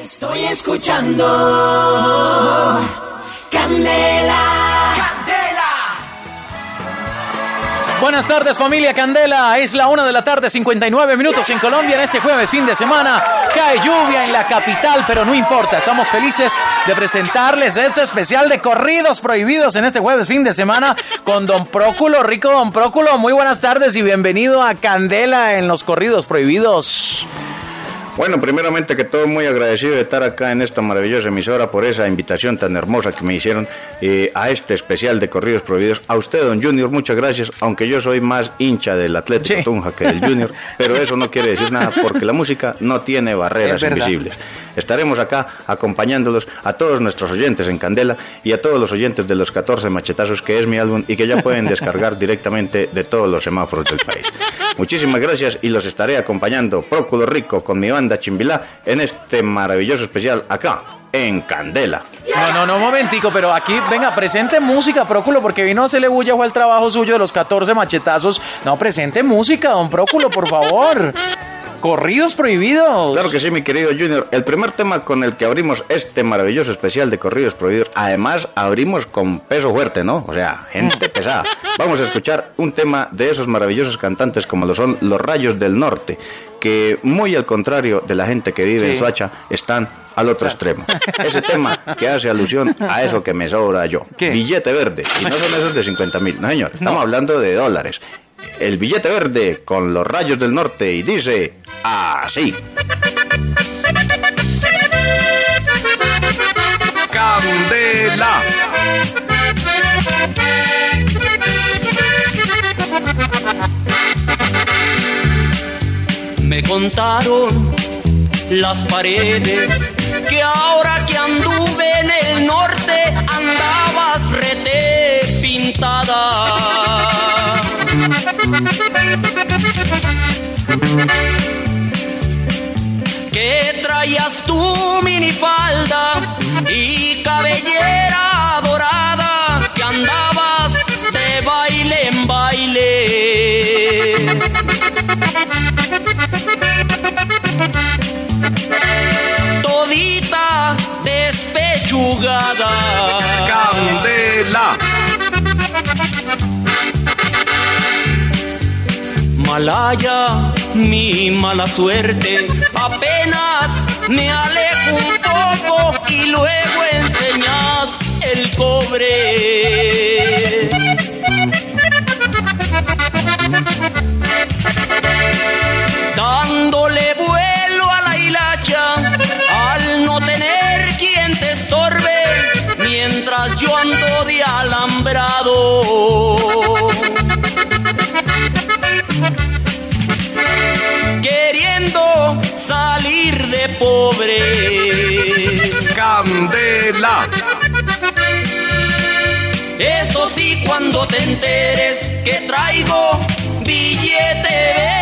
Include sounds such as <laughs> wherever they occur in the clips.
Estoy escuchando Candela. Candela. Buenas tardes familia Candela, es la una de la tarde, 59 minutos en Colombia en este jueves fin de semana. Cae lluvia en la capital, pero no importa, estamos felices de presentarles este especial de corridos prohibidos en este jueves fin de semana con Don Próculo, rico Don Próculo. Muy buenas tardes y bienvenido a Candela en los corridos prohibidos. Bueno, primeramente que todo muy agradecido de estar acá en esta maravillosa emisora por esa invitación tan hermosa que me hicieron eh, a este especial de Corridos Prohibidos. A usted, don Junior, muchas gracias, aunque yo soy más hincha del Atlético Tunja que del Junior, pero eso no quiere decir nada porque la música no tiene barreras invisibles. Estaremos acá acompañándolos a todos nuestros oyentes en Candela y a todos los oyentes de los 14 machetazos que es mi álbum y que ya pueden descargar directamente de todos los semáforos del país. Muchísimas gracias y los estaré acompañando Próculo Rico con mi banda Chimbilá en este maravilloso especial acá en Candela. No, no, no, momentico, pero aquí, venga, presente música, Próculo, porque vino a hacerle bulla al trabajo suyo de los 14 machetazos. No, presente música, don Próculo, por favor. Corridos prohibidos. Claro que sí, mi querido Junior. El primer tema con el que abrimos este maravilloso especial de Corridos Prohibidos, además abrimos con peso fuerte, ¿no? O sea, gente pesada. Vamos a escuchar un tema de esos maravillosos cantantes como lo son Los Rayos del Norte, que muy al contrario de la gente que vive en Suacha, están al otro extremo. <laughs> Ese tema que hace alusión a eso que me sobra yo. Billete verde. Y no son esos de 50 mil, no señor. Estamos hablando de dólares. El billete verde con los rayos del norte y dice así. Candela. Me contaron las paredes que ahora que anduve en el norte andabas rete pintada. Que traías tu minifalda y cabellera dorada que andabas de baile en baile. Todita despechugada. Candela. Malaya, mi mala suerte, apenas me alejo un poco y luego enseñas el cobre. Dándole vuelo a la hilacha al no tener quien te estorbe mientras yo ando de alambrado. Pobre. Candela. Eso sí, cuando te enteres que traigo billete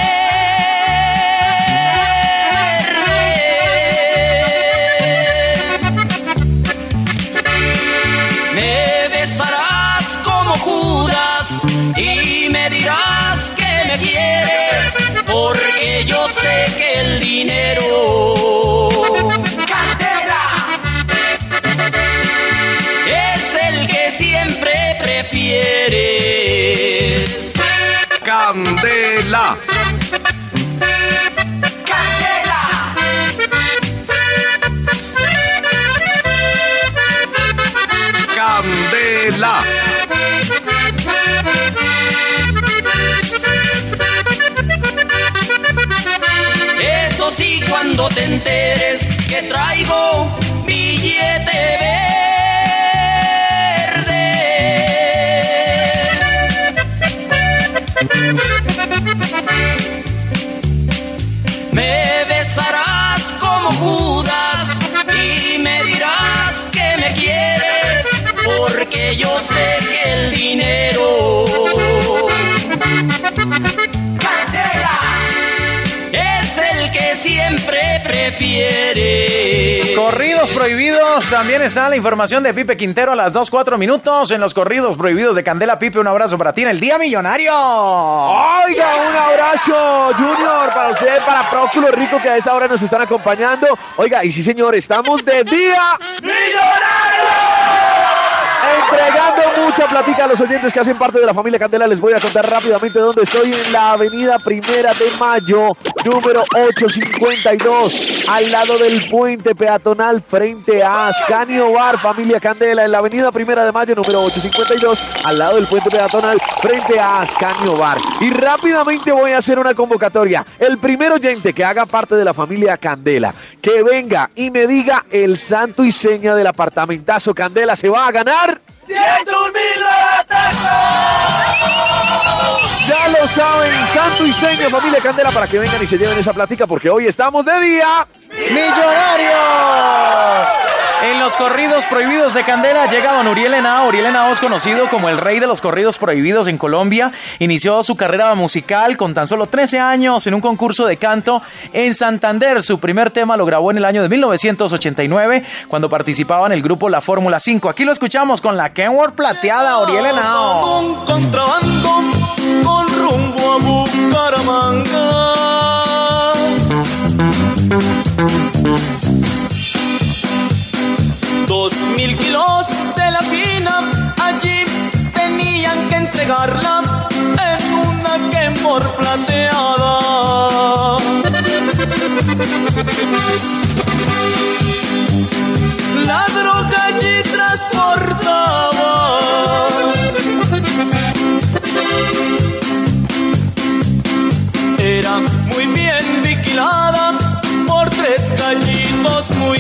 Candela. Candela. Eso sí, cuando te enteres que traigo Me besarás como Judas y me dirás que me quieres, porque yo sé que el dinero es el que siempre prefieres. Corridos prohibidos también está la información de Pipe Quintero a las 2, 4 minutos. En los corridos prohibidos de Candela Pipe, un abrazo para ti en el Día Millonario. Oiga, un abrazo, Junior, para usted, para Próculo Rico, que a esta hora nos están acompañando. Oiga, y sí, señor, estamos de Día Millonario entregando mucha platica a los oyentes que hacen parte de la familia Candela. Les voy a contar rápidamente dónde estoy en la avenida Primera de Mayo, número 852, al lado del puente peatonal frente a Ascanio Bar, familia Candela, en la avenida Primera de Mayo, número 852, al lado del puente peatonal frente a Ascanio Bar. Y rápidamente voy a hacer una convocatoria. El primer oyente que haga parte de la familia Candela, que venga y me diga el santo y seña del apartamentazo Candela, se va a ganar ya lo saben, santo y seña, familia Candela, para que vengan y se lleven esa plática, porque hoy estamos de día millonario. En los corridos prohibidos de Candela llega don Uriel Henao. Uriel Henao es conocido como el rey de los corridos prohibidos en Colombia. Inició su carrera musical con tan solo 13 años en un concurso de canto en Santander. Su primer tema lo grabó en el año de 1989 cuando participaba en el grupo La Fórmula 5. Aquí lo escuchamos con la Kenworth plateada Uriel Henao. Un contrabando con rumbo a Bucaramanga. Dos mil kilos de la fina allí tenían que entregarla en una quemor plateada. La droga allí transportaba. Era muy bien vigilada por tres gallitos muy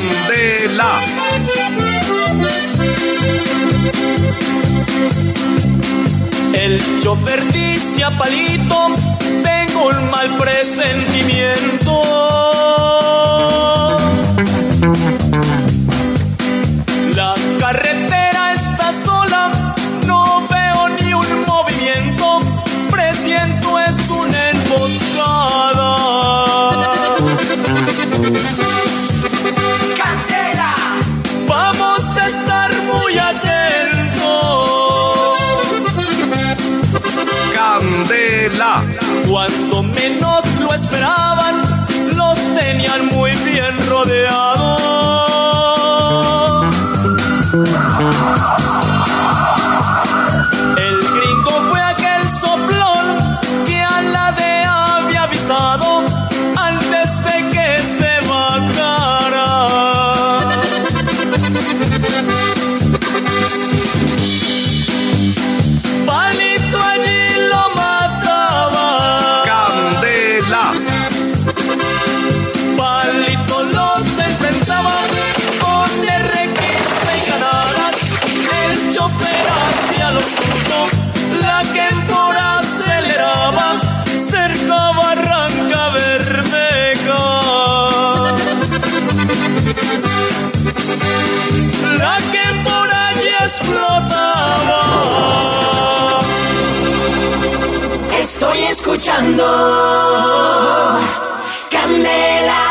Candela. El chofer dice a Palito, tengo un mal presentimiento. Escuchando. Candela.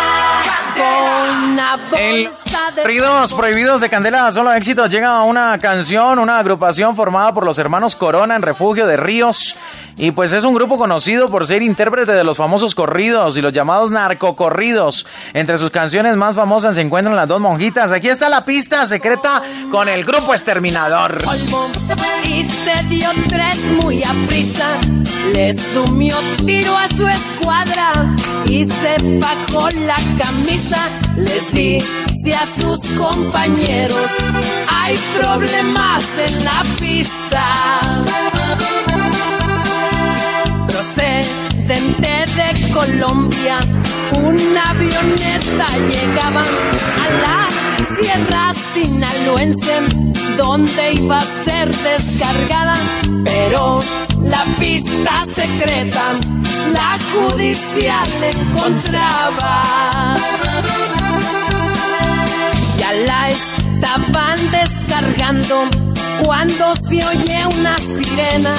Corridos prohibidos de Candela, solo éxitos. Llega una canción, una agrupación formada por los hermanos Corona en Refugio de Ríos, Y pues es un grupo conocido por ser intérprete de los famosos corridos y los llamados narcocorridos. Entre sus canciones más famosas se encuentran las dos monjitas. Aquí está la pista secreta con el grupo Exterminador. y se dio tres muy a prisa. Le sumió tiro a su escuadra y se bajó la camisa. Les dice a sus compañeros: hay problemas en la pista. Procedente de Colombia, una avioneta llegaba a la sierra sinaloense, donde iba a ser descargada, pero la pista secreta, la judicial encontraba. Ya la estaban descargando cuando se oye una sirena,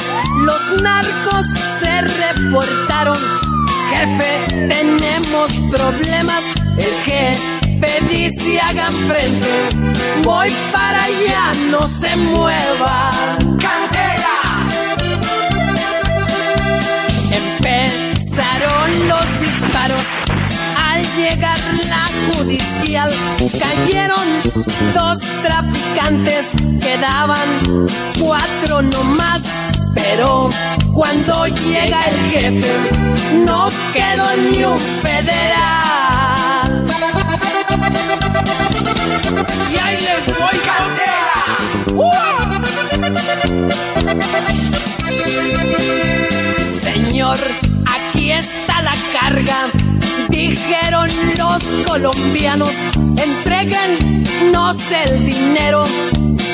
los narcos se reportaron. Jefe, tenemos problemas. El jefe dice hagan frente. Voy para allá, no se mueva. ¡Candela! Empezaron los disparos. Llegar la judicial, cayeron dos traficantes, quedaban cuatro nomás. Pero cuando llega el jefe, no quedó ni un federal. Y ahí les voy, Señor, aquí está la carga. Dijeron los colombianos, entreguennos el dinero,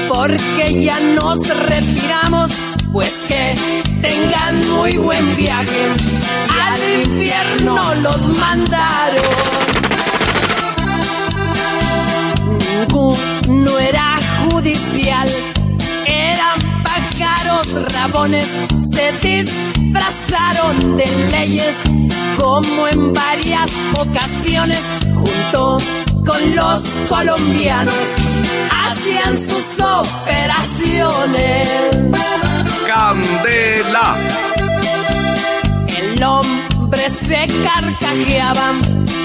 porque ya nos retiramos, pues que tengan muy buen viaje. Al infierno los mandaron. No era judicial, pájaros rabones, se disfrazaron de leyes, como en varias ocasiones, junto con los colombianos, hacían sus operaciones. Candela, El hombre se carcajeaba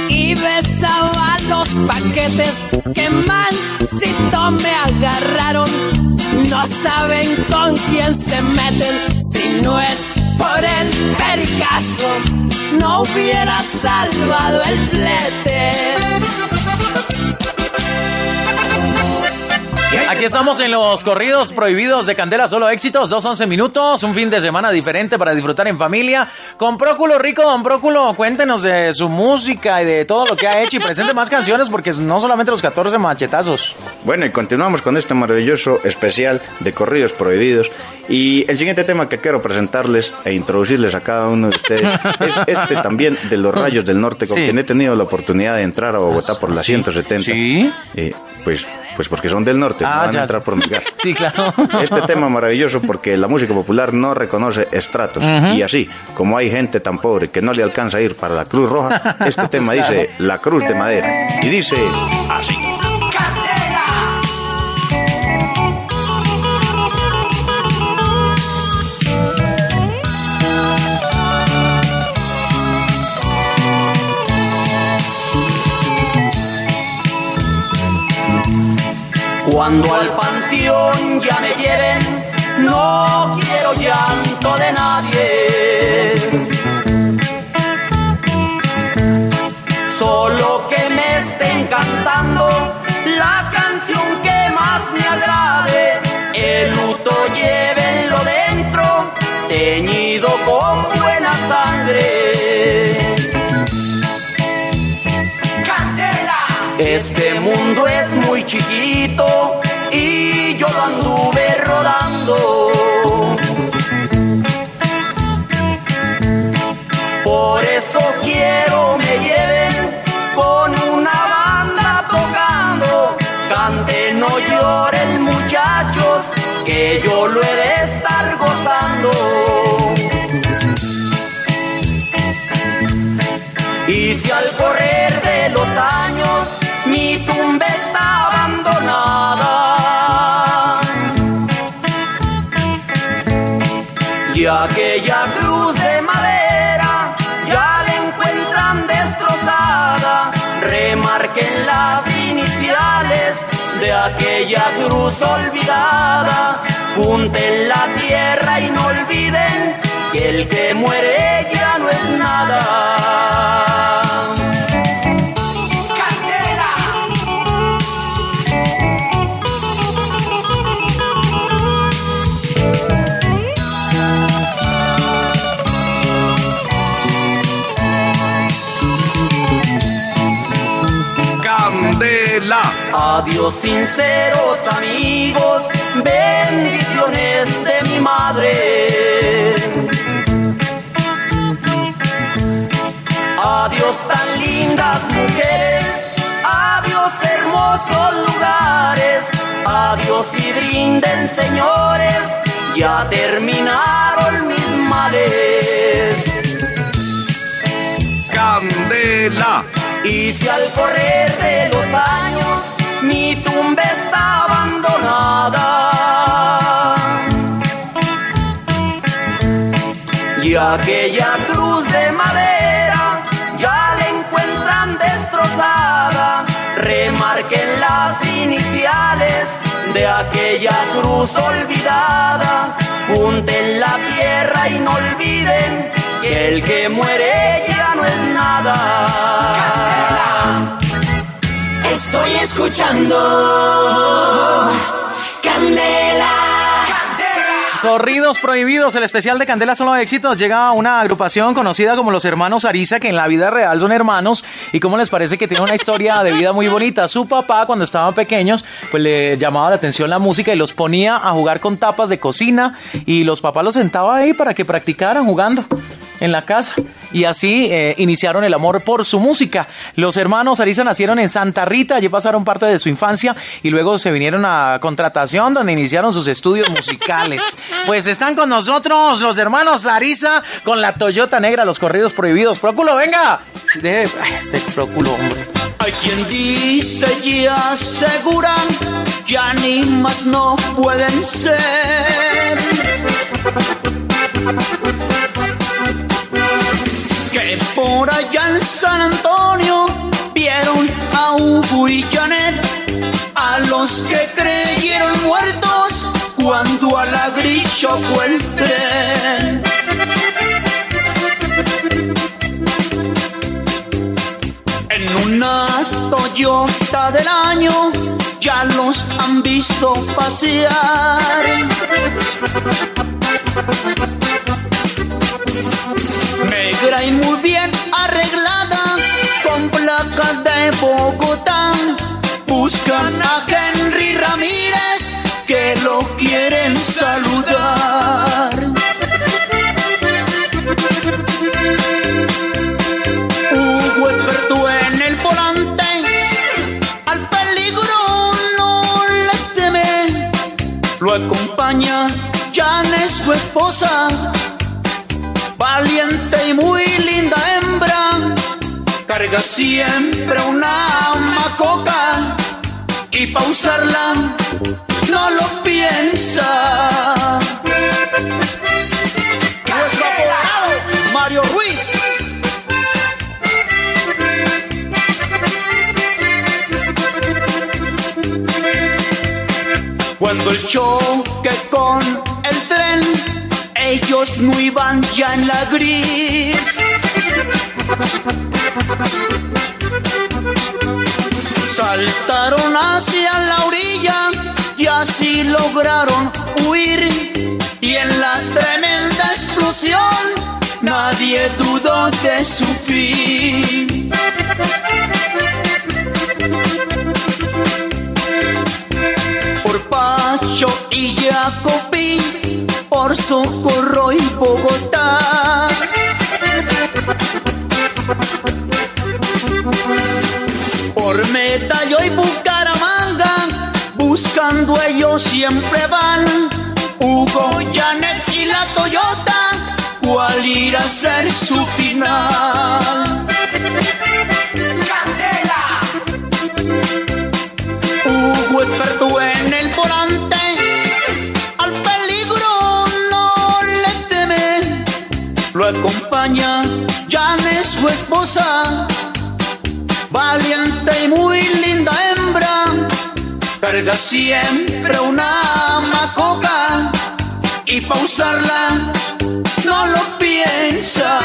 y besaba los paquetes que mansito me agarraron. No saben con quién se meten si no es por el pericazo. No hubiera salvado el flete. Aquí estamos en los corridos prohibidos de Candela Solo Éxitos, dos once minutos, un fin de semana diferente para disfrutar en familia. Con Próculo Rico, don Próculo, cuéntenos de su música y de todo lo que ha hecho y presente más canciones porque no solamente los 14 machetazos. Bueno, y continuamos con este maravilloso especial de corridos prohibidos. Y el siguiente tema que quiero presentarles e introducirles a cada uno de ustedes <laughs> es este también de los Rayos del Norte, con Sí. quien he tenido la oportunidad de entrar a Bogotá por la 170. ¿Sí? Eh, pues, pues porque son del norte, no Ah, van ya. a entrar por mi <laughs> casa. Sí, claro. Este tema maravilloso porque la música popular no reconoce estratos. Y así, como hay gente tan pobre que no le alcanza a ir para la Cruz Roja, <laughs> este tema Claro. dice La Cruz de Madera. Y dice así. Cuando al panteón ya me lleven, no quiero llanto de nadie. Solo que me estén cantando la canción que más me agrade. El luto llévenlo dentro, teñido con buena sangre. ¡Candela! Este mundo es chiquito y yo lo anduve rodando. Por eso quiero me lleven con una banda tocando. Canten, no lloren muchachos, que yo lo he Y aquella cruz de madera ya la encuentran destrozada. Remarquen las iniciales de aquella cruz olvidada. Junten la tierra y no olviden que el que muere ya no es nada. Adiós sinceros amigos, bendiciones de mi madre. Adiós tan lindas mujeres, adiós hermosos lugares, adiós y brinden señores, ya terminaron mis males. Candela, Y si al correr de los años mi tumba está abandonada. Y aquella cruz de madera ya la encuentran destrozada, remarquen las iniciales de aquella cruz olvidada, junten la tierra y no olviden que el que muere ya no es nada. Estoy escuchando Candela. Corridos prohibidos, el especial de Candela Solo Éxitos llega una agrupación conocida como los hermanos Ariza, que en la vida real son hermanos. ¿Y cómo les parece que tiene una historia de vida muy bonita? Su papá, cuando estaban pequeños, pues le llamaba la atención la música y los ponía a jugar con tapas de cocina. Y los papás los sentaba ahí para que practicaran jugando en la casa. Y así eh, iniciaron el amor por su música. Los hermanos Ariza nacieron en Santa Rita, allí pasaron parte de su infancia y luego se vinieron a contratación donde iniciaron sus estudios musicales. Pues están con nosotros los hermanos Ariza con la Toyota Negra, los corridos prohibidos. Próculo, venga. Ay, este Próculo, hombre. Hay quien dice y aseguran ya ni más no pueden ser. Que por allá en San Antonio vieron a Hugo y Janet, a los que creyeron muertos cuando a la gris. En una Toyota del año ya los han visto pasear. Negra y muy bien arreglada, con placas de Bogotá. Buscan a Henry Ramírez lo quieren saludar. Hugo experto en el volante, al peligro no le teme. Lo acompaña Janes, su esposa, valiente y muy linda hembra. Carga siempre una macoca y pa' usarla no lo piensa. Nuestro apodado, Mario Ruiz. Cuando el choque con el tren, ellos no iban ya en la gris. Saltaron hacia la orilla y así lograron huir. Y en la tremenda explosión nadie dudó de su fin. por Pacho y Jacopí, por Socorro y Bogotá. Por Medallo y Bucaramanga, buscando ellos siempre van. Hugo, Janet y la Toyota, ¿cuál irá a ser su final? Candela. Hugo experto en el volante, al peligro no le teme. Lo acompaña Janes, su esposa, valiente de muy linda hembra, carga siempre una macoca y pausarla no lo piensa.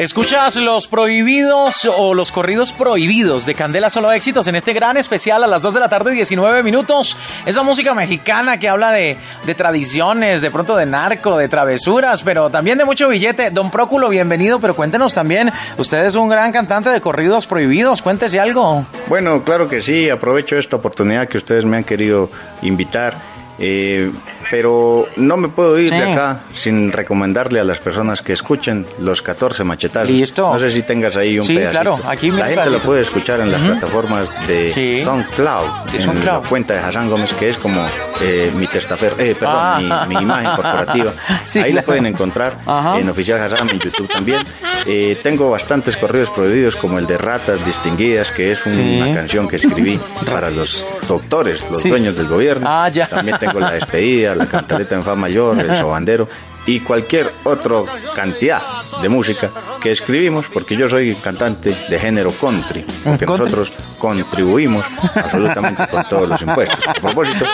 Escuchas los prohibidos o los corridos prohibidos de Candela Solo Éxitos en este gran especial a las 2 de la tarde, 19 minutos. Esa música mexicana que habla de, tradiciones, de pronto de narco, de travesuras, pero también de mucho billete. Don Próculo, bienvenido, pero cuéntenos también, usted es un gran cantante de corridos prohibidos, cuéntese algo. Bueno, claro que sí, aprovecho esta oportunidad que ustedes me han querido invitar. eh, pero no me puedo ir Sí. de acá sin recomendarle a las personas que escuchen los 14 machetazos. Listo. No sé si tengas ahí un Sí, pedacito. claro, aquí un La gente lo puede escuchar en las plataformas de Sí. SoundCloud, De en SoundCloud. la cuenta de Hassan Gómez, que es como eh, mi testafer, eh, perdón, Ah. mi, mi imagen corporativa. <laughs> Ahí claro. lo pueden encontrar Ajá. en Oficial Hassan, en YouTube también. Eh, tengo bastantes corridos prohibidos, como el de Ratas Distinguidas, que es una canción que escribí <laughs> para los doctores, los dueños del gobierno. Ah, ya. También tengo la despedida, <laughs> la cantaleta en fa mayor, el sobandero y cualquier otra cantidad de música que escribimos, porque yo soy cantante de género country, porque Country. nosotros contribuimos absolutamente con todos los impuestos. A propósito,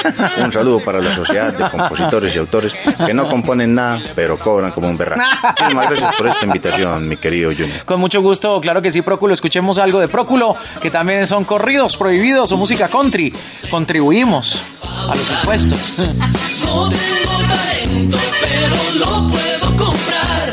un saludo para la sociedad de compositores y autores que no componen nada, pero cobran como un berraco. Muchísimas gracias por esta invitación, mi querido Junior. Con mucho gusto, claro que sí, Próculo. Escuchemos algo de Próculo, que también son corridos prohibidos o música country. Contribuimos a los impuestos. <laughs> No tengo talento, pero lo puedo comprar.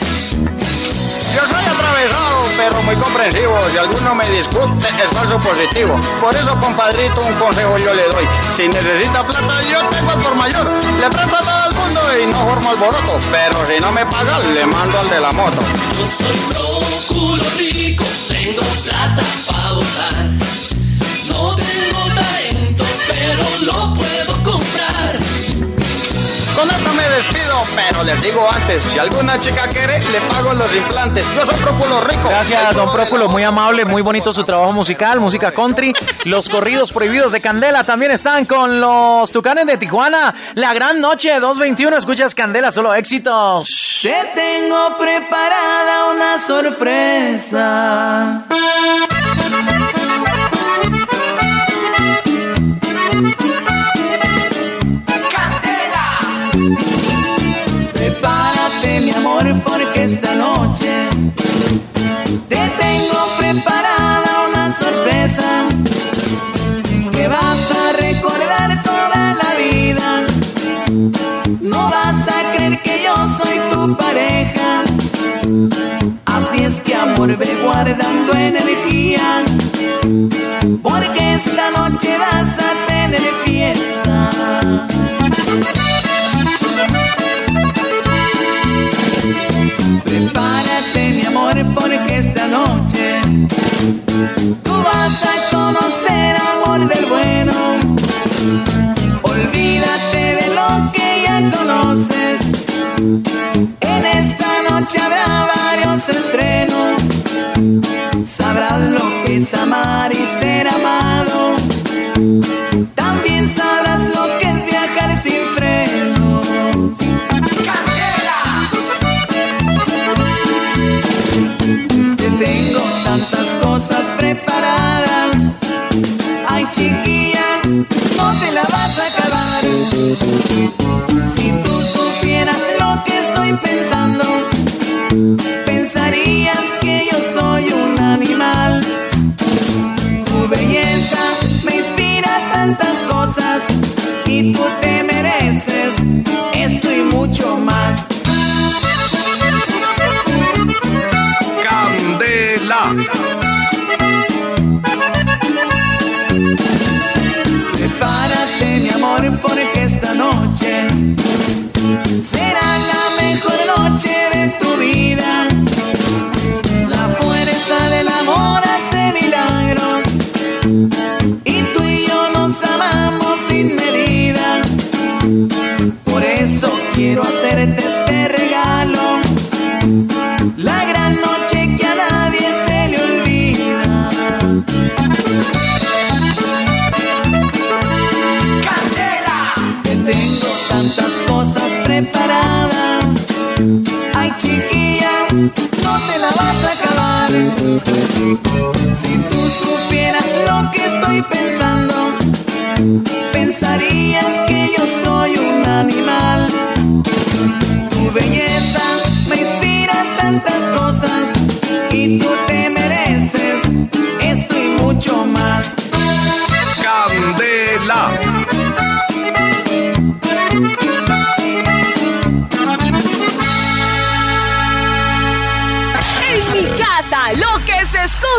Muy comprensivo. Si alguno me discute, es falso positivo. Por eso, compadrito, un consejo yo le doy. Si necesita plata, yo tengo al por mayor. Le presto a todo el mundo y no formo alboroto. Pero si no me paga, le mando al de la moto. Yo soy próculo rico, tengo plata para votar. No tengo talento, pero lo puedo comprar. Con me despido, pero les digo antes, si alguna chica quiere, le pago los implantes. Yo soy Próculo Rico. Gracias, don Próculo, muy amable, muy bonito su trabajo musical, música country. Los corridos prohibidos de Candela también están con los Tucanes de Tijuana. La gran noche, 221, escuchas Candela, solo éxitos. Te tengo preparada una sorpresa. Esta noche te tengo preparada una sorpresa que vas a recordar toda la vida. No vas a creer que yo soy tu pareja. Así es que, amor, ve guardando energía. Porque esta noche vas a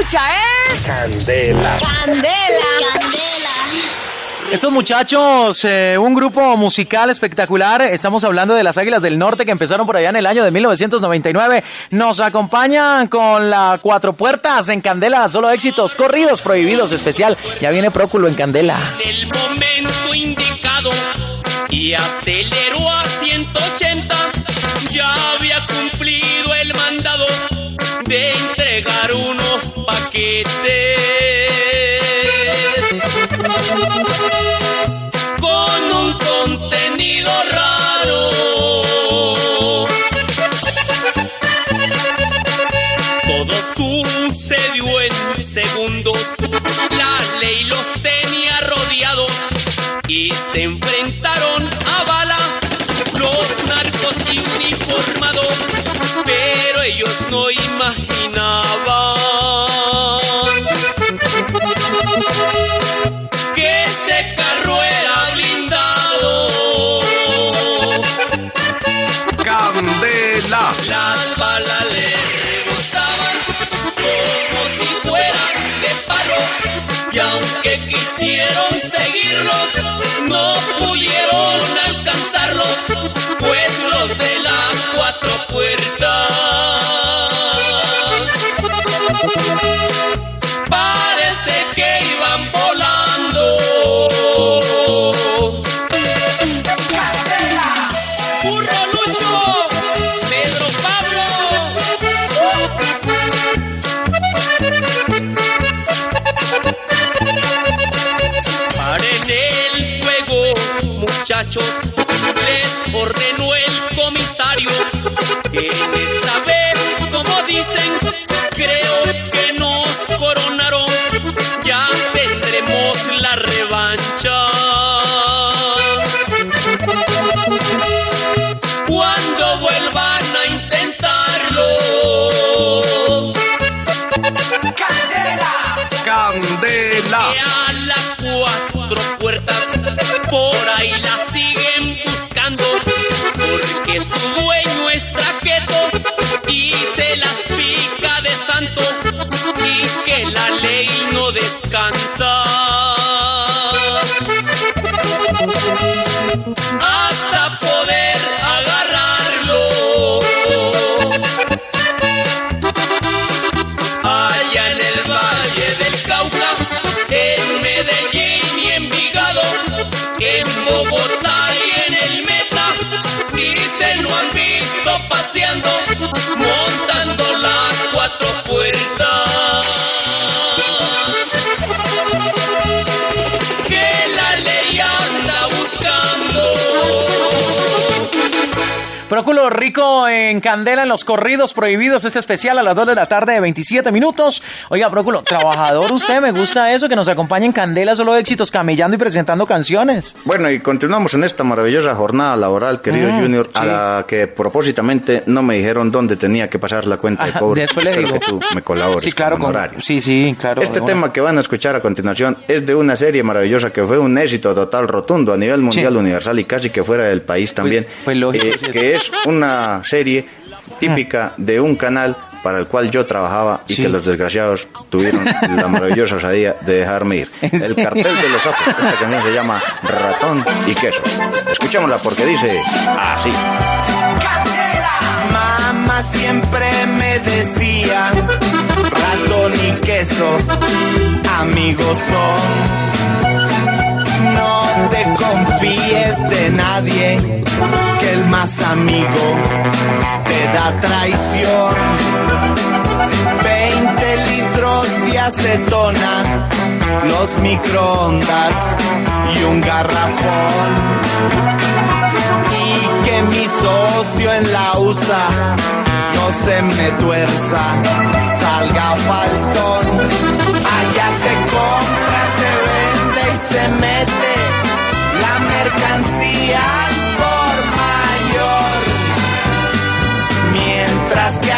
escucha es... Candela. Candela. Estos muchachos, eh, un grupo musical espectacular, estamos hablando de las Águilas del Norte que empezaron por allá en el año de 1999, nos acompañan con la Cuatro Puertas en Candela, solo éxitos, corridos prohibidos especial, ya viene Próculo en Candela. En el momento indicado y aceleró a 180. Ya había cumplido de entregar unos paquetes con un contenido raro. Todo sucedió en segundos. No Próculo rico en Candela en los corridos prohibidos, este especial a las 2 de la tarde de 27 minutos. Oiga, Próculo, trabajador usted, me gusta eso, que nos acompañe en Candela, solo éxitos, camellando y presentando canciones. Bueno, y continuamos en esta maravillosa jornada laboral, querido Mm, Junior, a la que propósitamente no me dijeron dónde tenía que pasar la cuenta de cobro. después le digo. que tú me colabores Sí, claro, con con- sí, sí, claro. Este una. tema que van a escuchar a continuación es de una serie maravillosa que fue un éxito total rotundo a nivel mundial, Sí. universal y casi que fuera del país también. pues lógico, eh, sí que es una serie típica de un canal para el cual yo trabajaba y Sí. que los desgraciados tuvieron la maravillosa osadía de dejarme ir. ¿En El cartel de los ojos. Esta canción se llama Ratón y Queso. Escuchémosla porque dice así. Mamá siempre me decía, ratón y queso, amigos son. No te confíes de nadie, que el más amigo te da traición. 20 litros de acetona, los microondas y un garrafón. y que mi socio en la USA no se me tuerza, salga faltón. Se mete la mercancía por mayor. Mientras que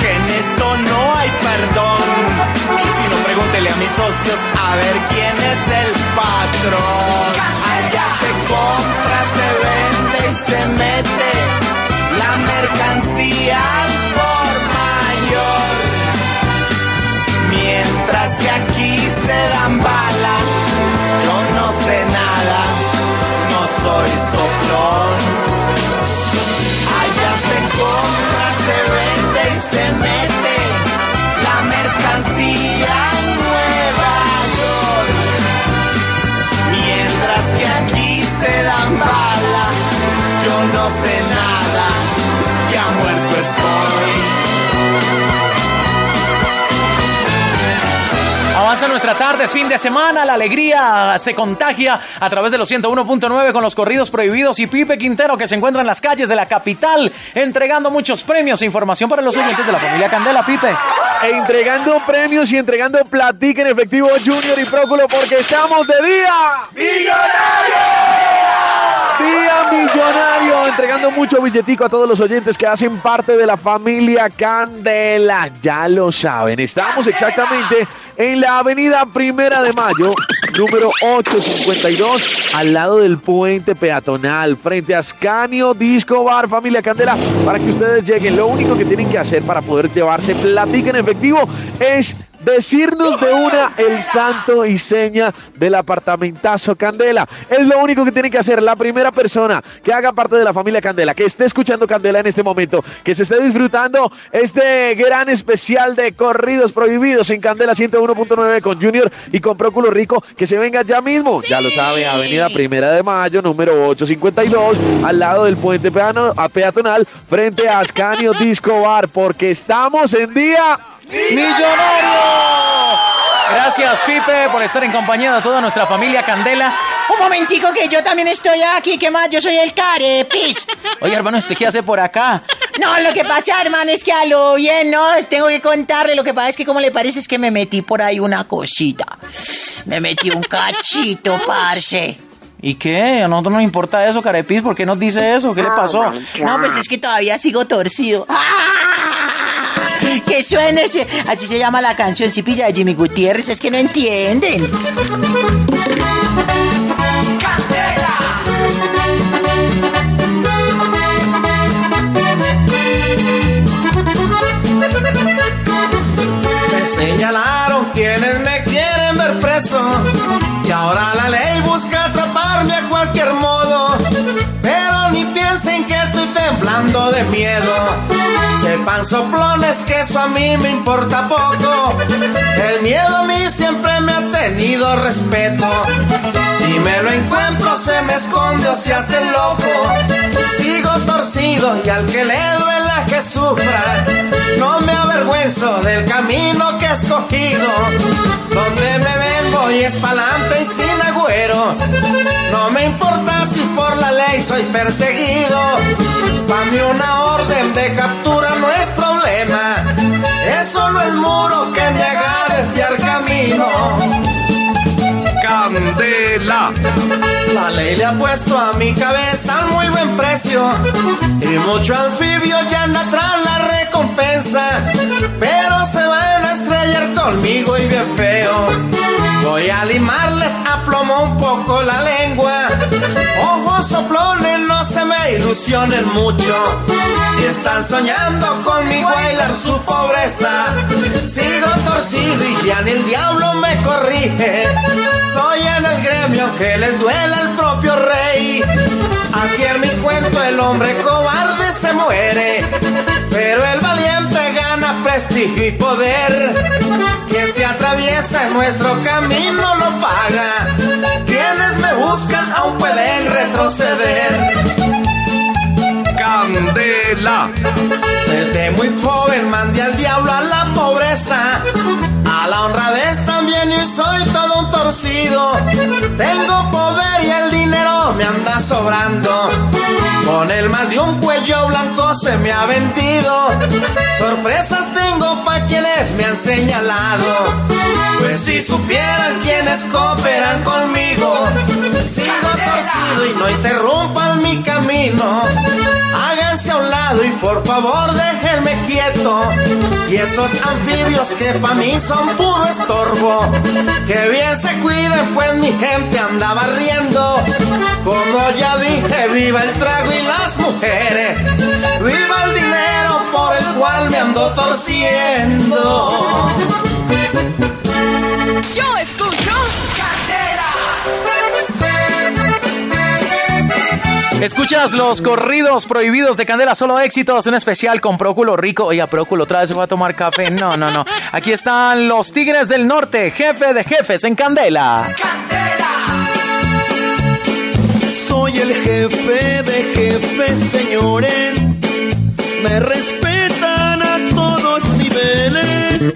que en esto no hay perdón. Y si no, pregúntele a mis socios a ver quién es el patrón. Allá se compra, se vende y se mete la mercancía por mayor. Mientras que aquí se dan bala, no sé nada, ya muerto estoy. Avanza nuestra tarde, es fin de semana, la alegría se contagia a través de los 101.9 con los corridos prohibidos y Pipe Quintero que se encuentra en las calles de la capital entregando muchos premios e información para los oyentes de la familia Candela, Pipe. E entregando premios y entregando platica en efectivo Junior y Próculo porque estamos de día. Día millonario, entregando mucho billetico a todos los oyentes que hacen parte de la familia Candela. Ya lo saben, estamos exactamente en la avenida Primera de Mayo, número 852, al lado del puente peatonal, frente a Ascanio Disco Bar, familia Candela, para que ustedes lleguen. Lo único que tienen que hacer para poder llevarse platica en efectivo es decirnos de una el santo y seña del apartamentazo Candela. Es lo único que tiene que hacer la primera persona que haga parte de la familia Candela, que esté escuchando Candela en este momento, que se esté disfrutando este gran especial de corridos prohibidos en Candela 101.9 con Junior y con Próculo Rico, que se venga ya mismo. Ya lo sabe, Avenida Primera de Mayo, número 852, al lado del puente peano- a peatonal, frente a Ascanio Disco Bar, porque estamos en día ¡Millonario! Gracias, Pipe, por estar en compañía de toda nuestra familia Candela. Un momentico que yo también estoy aquí, ¿qué más? Yo soy el carepis. Oye, hermano, ¿usted qué hace por acá? No, lo que pasa, hermano, es que a lo bien, ¿no? Tengo que contarle. Lo que pasa es que, como le parece, es que me metí por ahí una cosita. Me metí un cachito, parce. ¿Y qué? A nosotros no nos importa eso, Carepis. ¿Por qué nos dice eso? ¿Qué le pasó? No, pues es que todavía sigo torcido. Que suene ese. Así se llama la canción Cipilla de Jimmy Gutiérrez. Es que no entienden. Soplones que eso a mí me importa poco. El miedo a mí siempre me ha tenido respeto. Si me lo encuentro se me esconde o se hace loco. Sigo torcido y al que le duela que sufra. No me avergüenzo del camino que he escogido. Donde me voy es pa'lante y sin agüeros. No me importa si por la ley soy perseguido. Pa' mí una orden de captura no es problema. Eso no es muro que me haga desviar camino. Candela. La ley le ha puesto a mi cabeza un muy buen precio. Y mucho anfibio ya anda atrás la recompensa. Pero se van a estrellar conmigo y bien feo. Voy a limarles a plomo un poco la lengua. Ojos soplones, no se me ilusionen mucho. Si están soñando conmigo bailar su pobreza, sigo torcido y ya ni el diablo me corrige. Soy en el gremio que les duele el propio rey. Aquí en mi cuento el hombre cobarde se muere, pero el valiente gana prestigio y poder. Quien se atraviesa en nuestro camino lo paga. Quienes me buscan aún pueden retroceder. Candela. Desde muy joven mandé al diablo a la pobreza. A la honradez y soy todo un torcido. Tengo poder y el dinero me anda sobrando. Con el más de un cuello blanco se me ha vendido. Sorpresas tengo pa' quienes me han señalado. Pues si supieran quienes cooperan conmigo, sigo torcido y no interrumpan mi camino. Háganse a un lado y por favor déjenme quieto. Y esos anfibios que pa' mí son puro estorbo. Que bien se cuiden, pues mi gente andaba riendo. Como ya dije, viva el trago y las mujeres. Viva el dinero por el cual me ando torciendo. Escuchas los corridos prohibidos de Candela, solo éxitos, un especial con Próculo Rico. Oiga, Próculo, otra vez se va a tomar café. No, no, no. Aquí están los Tigres del Norte, jefe de jefes en Candela. Soy el jefe de jefes, señores. Me respetan a todos niveles.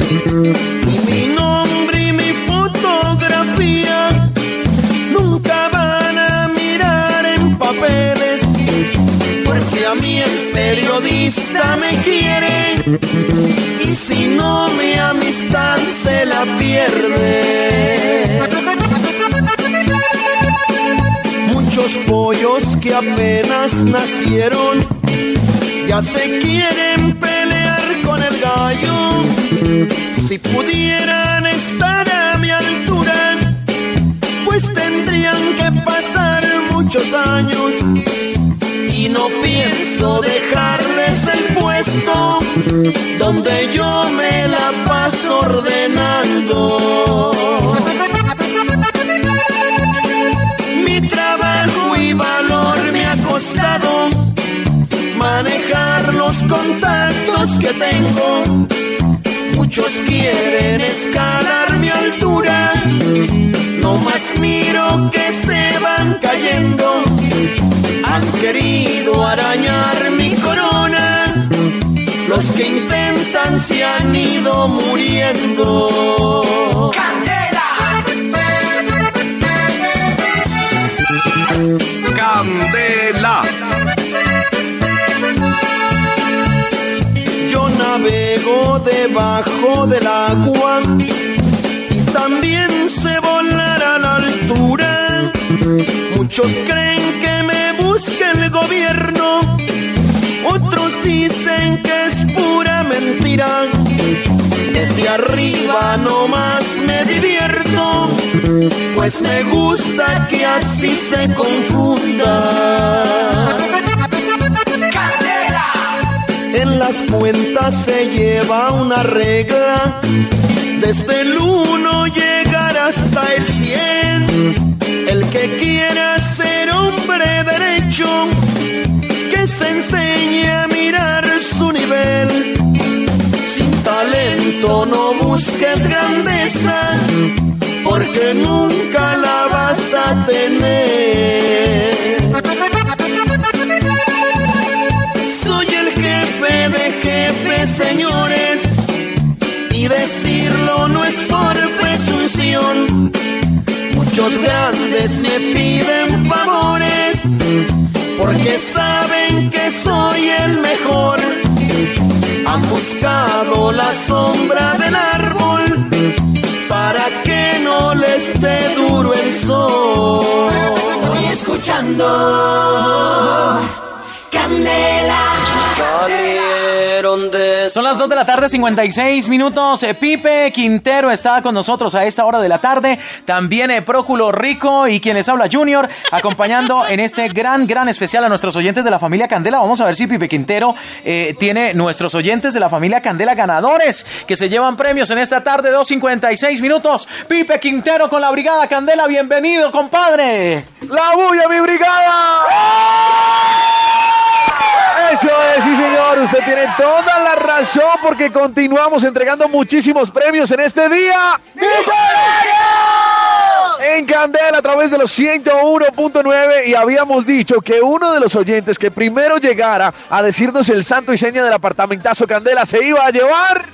Periodista me quiere. Y si no, mi amistad se la pierde. Muchos pollos que apenas nacieron ya se quieren pelear con el gallo. Si pudieran estar a mi altura, pues tendrían que pasar muchos años. Y no pienso dejarles el puesto donde yo me la paso ordenando. Mi trabajo y valor me ha costado manejar los contactos que tengo. Muchos quieren escalar mi altura, no más miro que se van cayendo. Han querido arañar mi corona, los que intentan se han ido muriendo. Candela. Yo navego debajo del agua y también sé volar a la altura. Muchos creen que me busca el gobierno, otros dicen que es pura mentira. Desde arriba nomás me divierto, pues me gusta que así se confunda. En las cuentas se lleva una regla, desde el 1 llegar hasta el 100. El que quiera ser hombre derecho, que se enseñe a mirar su nivel. Sin talento no busques grandeza, porque nunca la vas a tener. Muchos grandes me piden favores, porque saben que soy el mejor. Han buscado la sombra del árbol para que no esté duro el sol. Estoy escuchando Candela. Salieron Son las 2 de la tarde, 56 minutos. Eh, Pipe Quintero está con nosotros a esta hora de la tarde. También eh, Próculo Rico y quien les habla Junior, acompañando en este gran, gran especial a nuestros oyentes de la familia Candela. Vamos a ver si Pipe Quintero eh, tiene nuestros oyentes de la familia Candela ganadores que se llevan premios en esta tarde, 2.56 minutos. Pipe Quintero con la Brigada Candela, bienvenido, compadre. ¡La bulla, mi brigada! Eso es, sí señor, usted tiene toda la razón porque continuamos entregando muchísimos premios en este día. En Candela a través de los 101.9 y habíamos dicho que uno de los oyentes que primero llegara a decirnos el santo y seña del apartamentazo Candela se iba a llevar...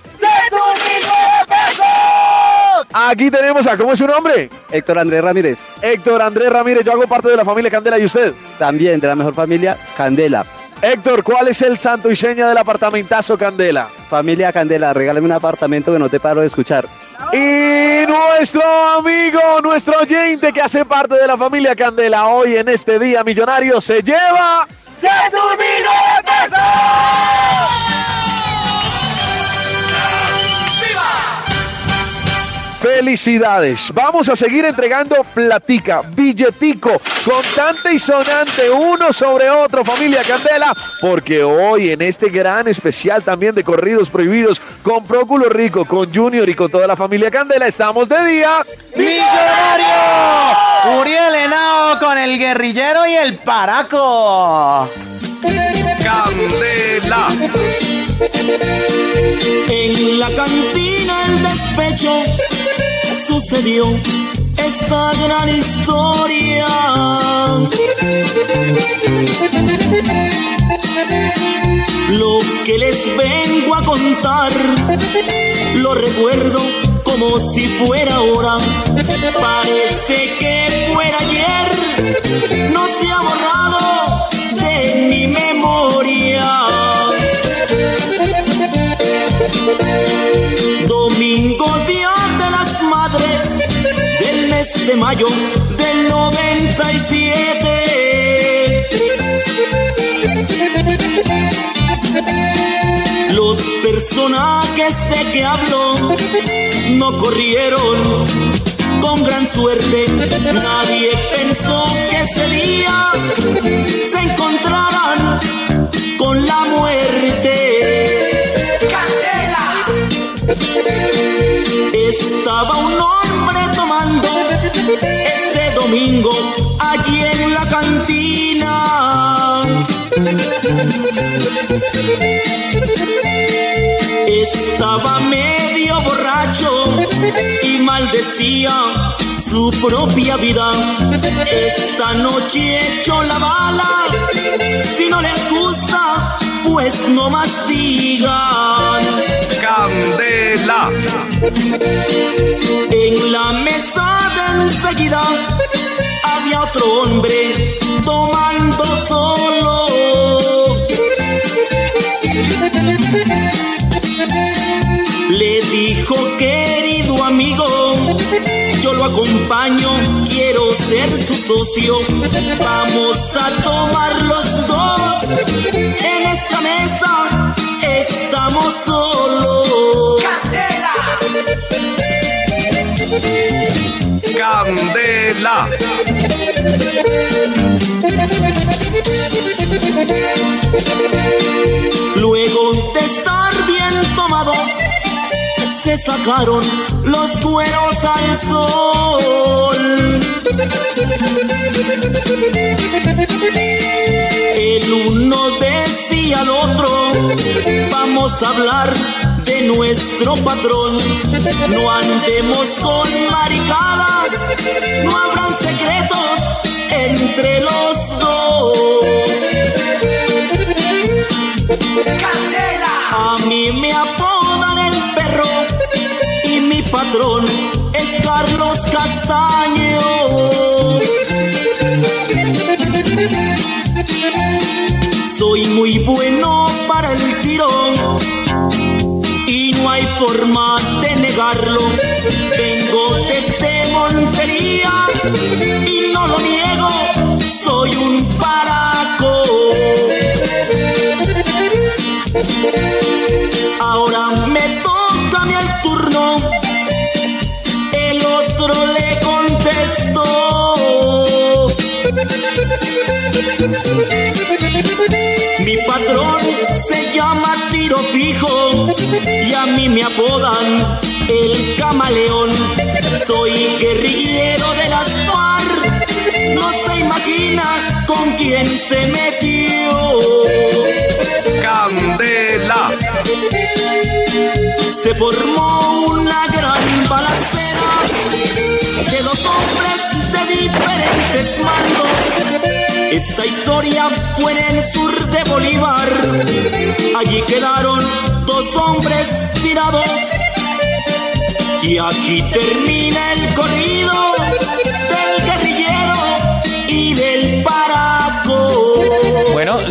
Aquí tenemos a, ¿cómo es su nombre? Héctor Andrés Ramírez. Héctor Andrés Ramírez, yo hago parte de la familia Candela y usted. También de la mejor familia, Candela. Héctor, ¿cuál es el santo y seña del apartamentazo Candela? Familia Candela, regálame un apartamento que no te paro de escuchar. Y nuestro amigo, nuestro oyente que hace parte de la familia Candela hoy en este día millonario se lleva... Felicidades. Vamos a seguir entregando platica, billetico, contante y sonante, uno sobre otro, familia Candela, porque hoy en este gran especial también de corridos prohibidos con Próculo Rico, con Junior y con toda la familia Candela, estamos de día. ¡Millonario! Uriel Henao con el guerrillero y el paraco. Candela. En la cantina el despecho sucedió esta gran historia. Lo que les vengo a contar lo recuerdo como si fuera ahora. Parece que fuera ayer, no de mayo del 97. Los personajes de que hablo no corrieron con gran suerte. Nadie pensó que ese día se encontraran con la muerte. Estaba un hombre tomando ese domingo allí en la cantina. Estaba medio borracho y maldecía su propia vida. Esta noche echó la bala. Si no les gusta, pues no más digan. Candela. En la mesa enseguida había otro hombre tomando solo. Le dijo, querido amigo, yo lo acompaño, quiero ser su socio. Vamos a tomar los dos. En esta mesa estamos solos. Candela. Luego de estar bien tomados, se sacaron los cueros al sol. El uno decía al otro, vamos a hablar de nuestro patrón. No andemos con maricadas, no habrán secretos entre los dos. A mí me apodan el perro y mi patrón es Carlos Castaño. Soy muy bueno para el hay forma de negarlo. Vengo desde Montería y no lo niego, soy un paraco. Ahora me toca a mí el turno, el otro le contestó. Mi patrón se llama tiro fijo y a mí me apodan el camaleón. Soy guerrillero de las FARC, no se imagina con quién se metió. Candela. Se formó una gran balacera de dos hombres de diferentes mandos. Esa historia fue en el sur de Bolívar. Allí quedaron dos hombres tirados. Y aquí termina el corrido del guerrillero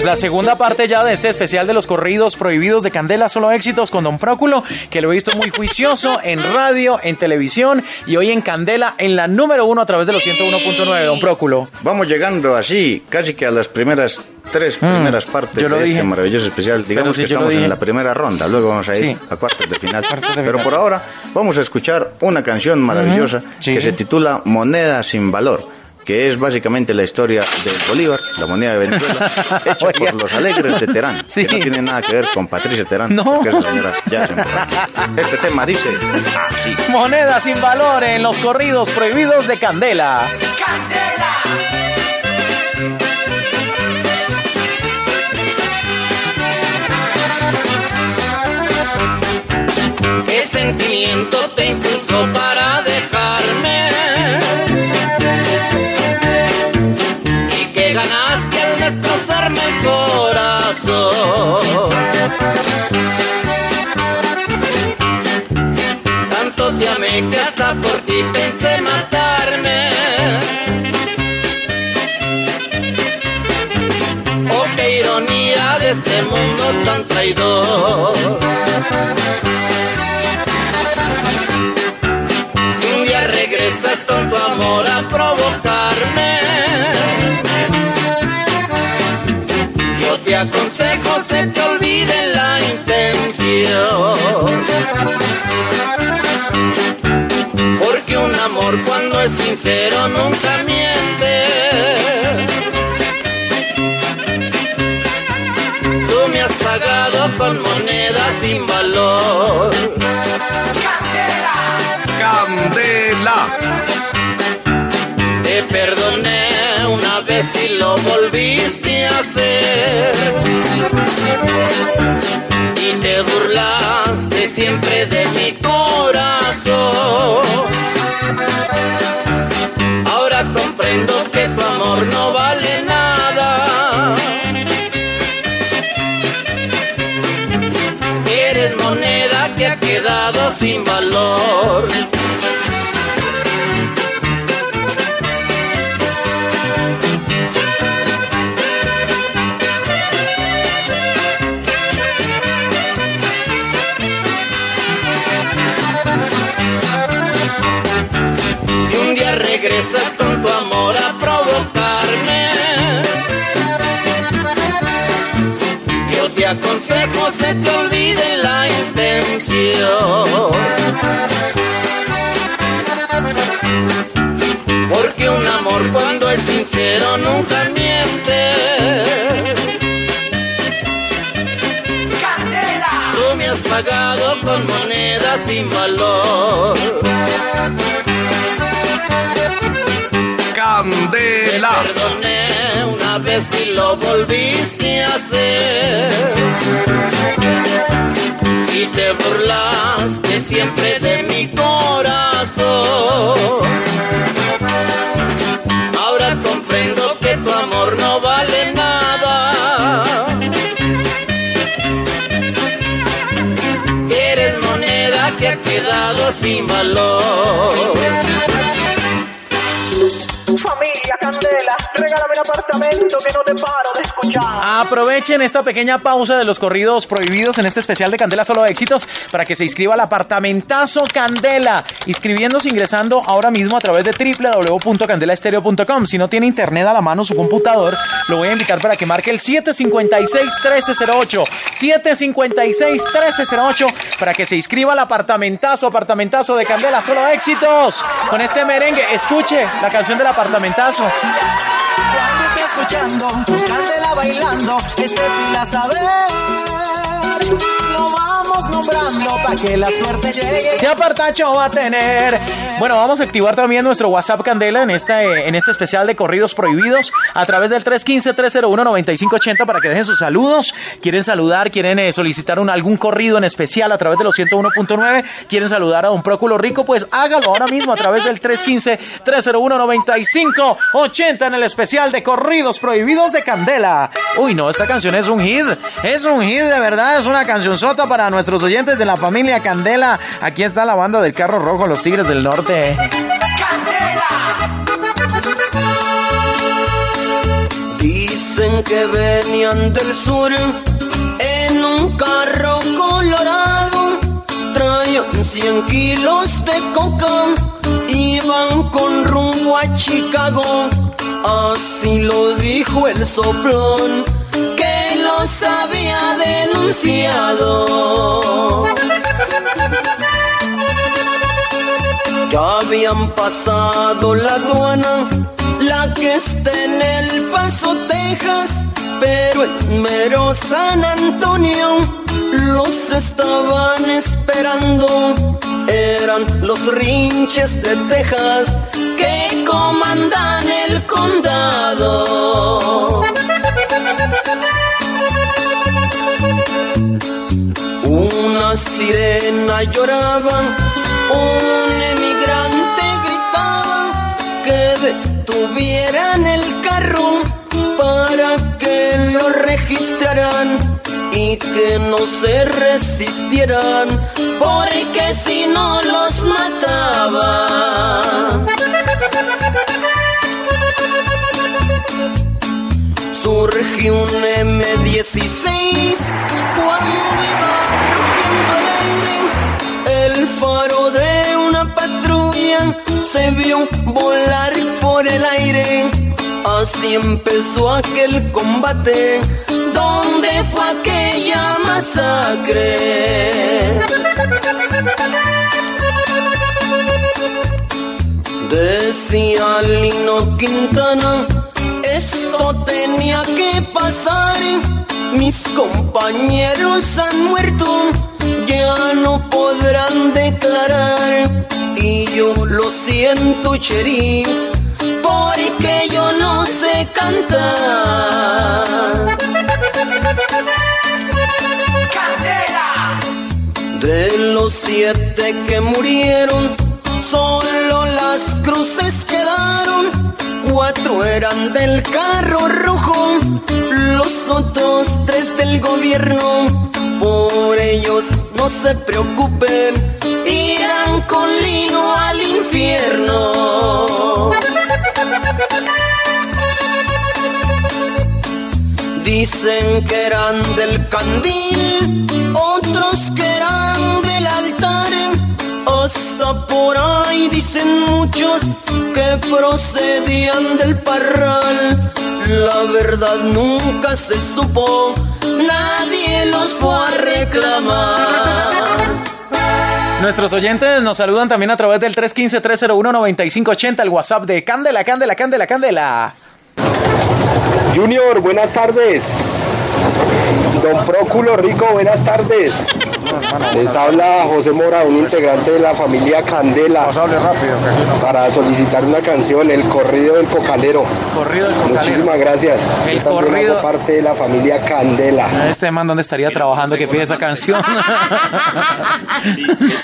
la segunda parte ya de este especial de los corridos prohibidos de Candela, solo éxitos con Don Próculo, que lo he visto muy juicioso en radio, en televisión y hoy en Candela en la número uno a través de los 101.9, Don Próculo. Vamos llegando así, casi que a las primeras tres primeras partes Mm, yo lo de este maravilloso especial. Digamos que estamos en la primera ronda, luego vamos a ir Sí. a cuartos de final. Cuartos de Pero final. por ahora vamos a escuchar una canción maravillosa Sí. que se titula Moneda sin valor. Que es básicamente la historia del Bolívar, la moneda de Venezuela, <laughs> hecha por los alegres de Terán, Sí. que no tiene nada que ver con Patricia Terán, No. porque esa señora ya se emborrachó. Este tema dice así. Moneda sin valor en los corridos prohibidos de Candela. ¿Qué sentimiento te impulsó para dejarme? Pensé matarme. Oh, qué ironía de este mundo tan traidor. Si un día regresas con tu amor a provocarme, yo te aconsejo se te olvide la intención. Es sincero nunca miente. Tú me has pagado con monedas sin valor. Candela. Te perdoné una vez y lo volviste a hacer. Y te burlaste siempre de mi corazón. Comprendo que tu amor no vale nada. Eres moneda que ha quedado sin valor. Te aconsejo se te olvide la intención. Porque un amor cuando es sincero nunca miente. Tú me has pagado con monedas sin valor. Candela. Te perdoné y lo volviste a hacer. Y te burlaste siempre de mi corazón. Ahora comprendo que tu amor no vale nada. Eres moneda que ha quedado sin valor. Familia Candela, regálame un apartamento que no te paro de escuchar. Aprovechen esta pequeña pausa de los corridos prohibidos en este especial de Candela Solo Éxitos para que se inscriba al apartamentazo Candela, inscribiéndose ingresando ahora mismo a través de www.candelaestereo.com. Si no tiene internet a la mano su computador, lo voy a invitar para que marque el 756-1308. 756-1308 para que se inscriba al apartamentazo, apartamentazo de Candela Solo Éxitos. Con este merengue, escuche la canción del Cuando escuchando, Candela bailando, este fila saber. Lo vamos nombrando para que la suerte llegue. ¿Qué apartacho va a tener? Bueno, vamos a activar también nuestro WhatsApp Candela en este, en este especial de corridos prohibidos a través del 315-301-9580 para que dejen sus saludos. Quieren saludar, quieren eh, solicitar un, algún corrido en especial a través de los 101.9. Quieren saludar a Don Próculo Rico, pues hágalo ahora mismo a través del 315-301-9580 en el especial de corridos prohibidos de Candela. Uy, no, esta canción es un hit. Es un hit, de verdad. Es una canción sota para nuestros oyentes de la familia Candela. Aquí está la banda del carro rojo, los Tigres del Norte. Dicen que venían del sur en un carro colorado. Traían 100 kilos de coca, iban con rumbo a Chicago. Así lo dijo el soplón los había denunciado. Ya habían pasado la aduana, la que está en El Paso, Texas, pero en mero San Antonio los estaban esperando. Eran los rinches de Texas que comandan el condado. Sirena lloraba, un emigrante gritaba que detuvieran el carro para que lo registraran y que no se resistieran porque si no los mataba. Surgió un M16 cuando iba se vio volar por el aire. Así empezó aquel combate. ¿Dónde fue aquella masacre? Decía Lino Quintana, esto tenía que pasar. Mis compañeros han muerto, ya no podrán declarar. Y yo lo siento, sheriff, porque yo no sé cantar. De los siete que murieron, solo las cruces quedaron. Cuatro eran del carro rojo, los otros tres del gobierno. Por ellos no se preocupen, irán con lino al infierno. Dicen que eran del candil, otros que eran del altar. Hasta por ahí dicen muchos que procedían del parral. La verdad nunca se supo, nadie los fue a reclamar. Nuestros oyentes nos saludan también a través del 315-301-9580, el WhatsApp de Candela, Candela, Candela, Candela. Junior, buenas tardes. Don Próculo Rico, buenas tardes. Les habla José Mora, un integrante de la familia Candela. Para solicitar una canción, El Corrido del Cocalero. Corrido del Cocalero. Muchísimas gracias. El Yo también corrido- hago parte de la familia Candela. Este man, ¿dónde estaría trabajando que pide esa canción?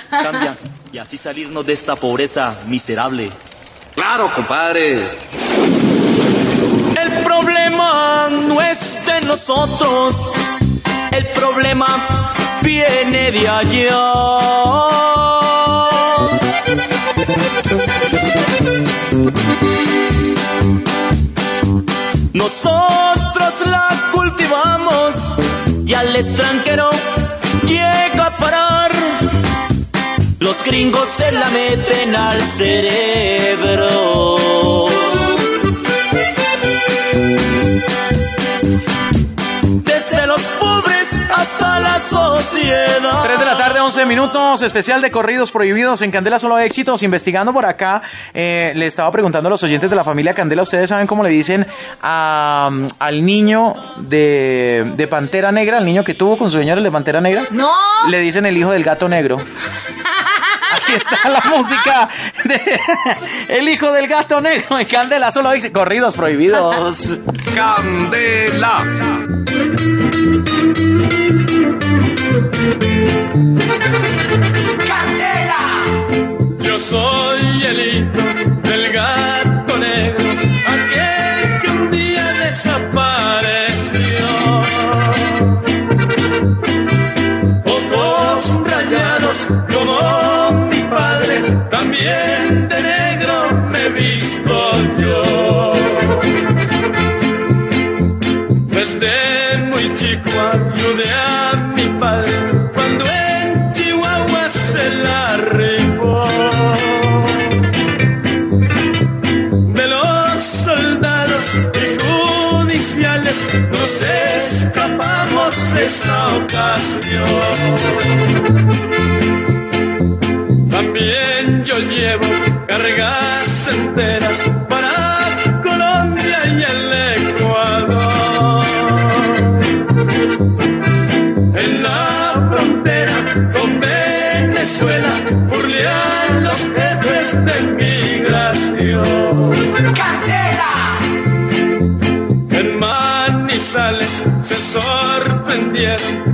Cambia y así salirnos de esta pobreza miserable. Claro, compadre. El problema no es de nosotros, el problema viene de allá. Nosotros la cultivamos y al extranjero llega a parar. Los gringos se la meten al cerebro. Desde los pobres hasta la sociedad. piedad. 3 de la tarde, 11 minutos, especial de corridos prohibidos en Candela Solo Éxitos. Investigando por acá, eh, le estaba preguntando a los oyentes de la familia Candela, ¿ustedes saben cómo le dicen a, al niño de, de Pantera Negra, al niño que tuvo con su señor el de Pantera Negra? No. Le dicen el hijo del gato negro. <laughs> Aquí está la música de El hijo del gato negro en Candela Solo Éxitos. Corridos prohibidos. Candela. Candela. Soy el hijo esa ocasión. También yo llevo cargas enteras para Colombia y el Ecuador. En la frontera con Venezuela burlean los jefes de migración. Candela. En Manizales se sorprendieron, también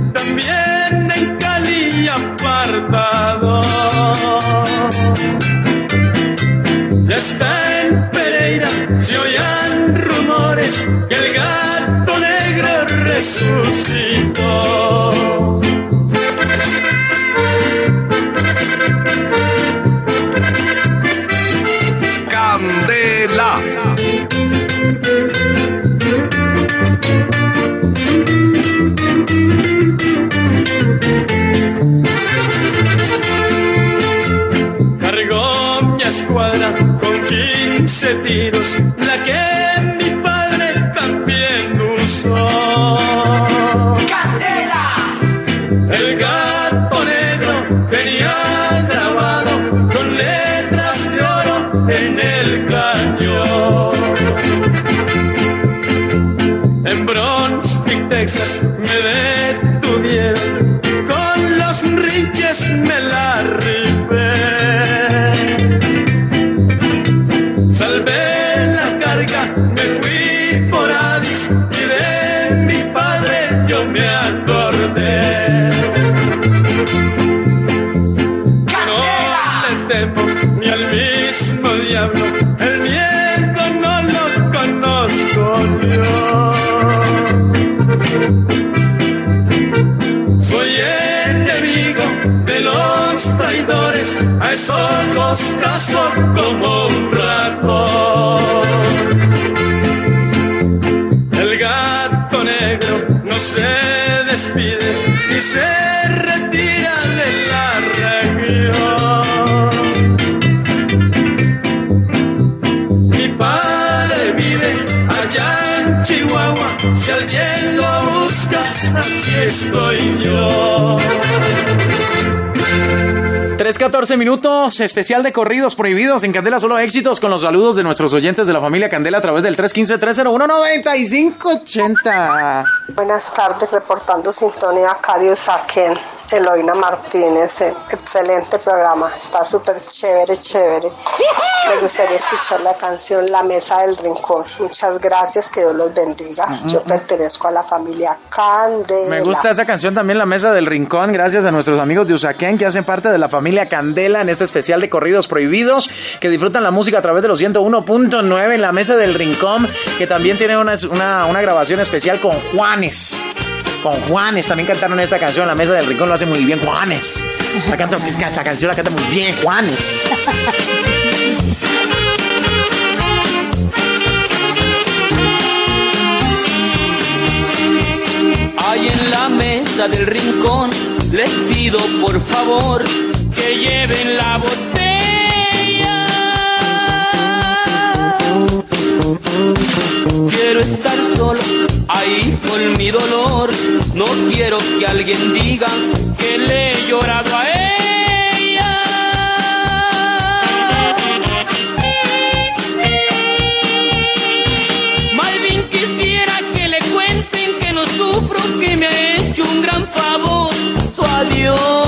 estoy yo. 3.14 minutos, especial de corridos prohibidos en Candela Solo Éxitos con los saludos de nuestros oyentes de la familia Candela a través del 315-301-9580. Buenas tardes, reportando sintonía Cadio Saquen, Eloína Martínez. eh, Excelente programa, está súper chévere, chévere. Me gustaría escuchar la canción La Mesa del Rincón. Muchas gracias, que Dios los bendiga. Yo pertenezco a la familia Candela. Me gusta esa canción también, La Mesa del Rincón, gracias a nuestros amigos de Usaquén que hacen parte de la familia Candela en este especial de corridos prohibidos, que disfrutan la música a través de los 101.9 en La Mesa del Rincón, que también tiene una, una, una grabación especial con Juanes. Con Juanes también cantaron esta canción, La Mesa del Rincón lo hace muy bien Juanes. La canta, esta canción la canta muy bien Juanes. Ahí en la mesa del rincón les pido por favor que lleven la botella Quiero estar solo ahí con mi dolor. No quiero que alguien diga que le he llorado a ella. Más bien quisiera que le cuenten que no sufro, que me ha hecho un gran favor su adiós.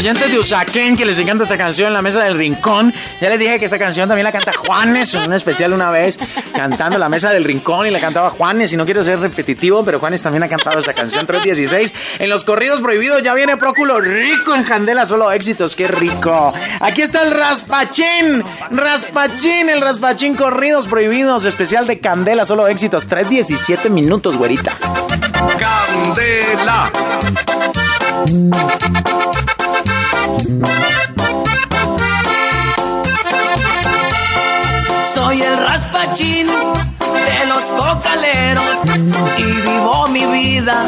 Oyentes de Usaquén que les encanta esta canción, La Mesa del Rincón, ya les dije que esta canción también la canta Juanes, en un especial una vez, cantando La Mesa del Rincón y la cantaba Juanes, y no quiero ser repetitivo, pero Juanes también ha cantado esta canción 316. En los corridos prohibidos ya viene Próculo rico en Candela, solo éxitos, qué rico. Aquí está el Raspachín, Raspachín, el Raspachín Corridos Prohibidos, especial de Candela, solo éxitos, 317 minutos, güerita. Candela. Soy el raspachín de los cocaleros y vivo mi vida,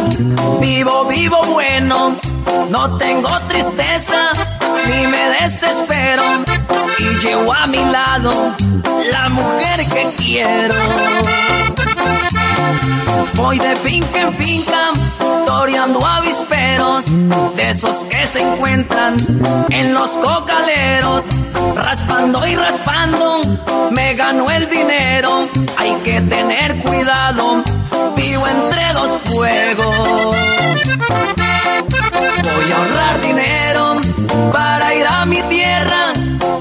vivo, vivo bueno. No tengo tristeza ni me desespero y llevo a mi lado la mujer que quiero. Voy de finca en finca, toreando avisperos, de esos que se encuentran en los cocaleros, raspando y raspando, me ganó el dinero, hay que tener cuidado, vivo entre dos fuegos. Voy a ahorrar dinero para ir a mi tierra,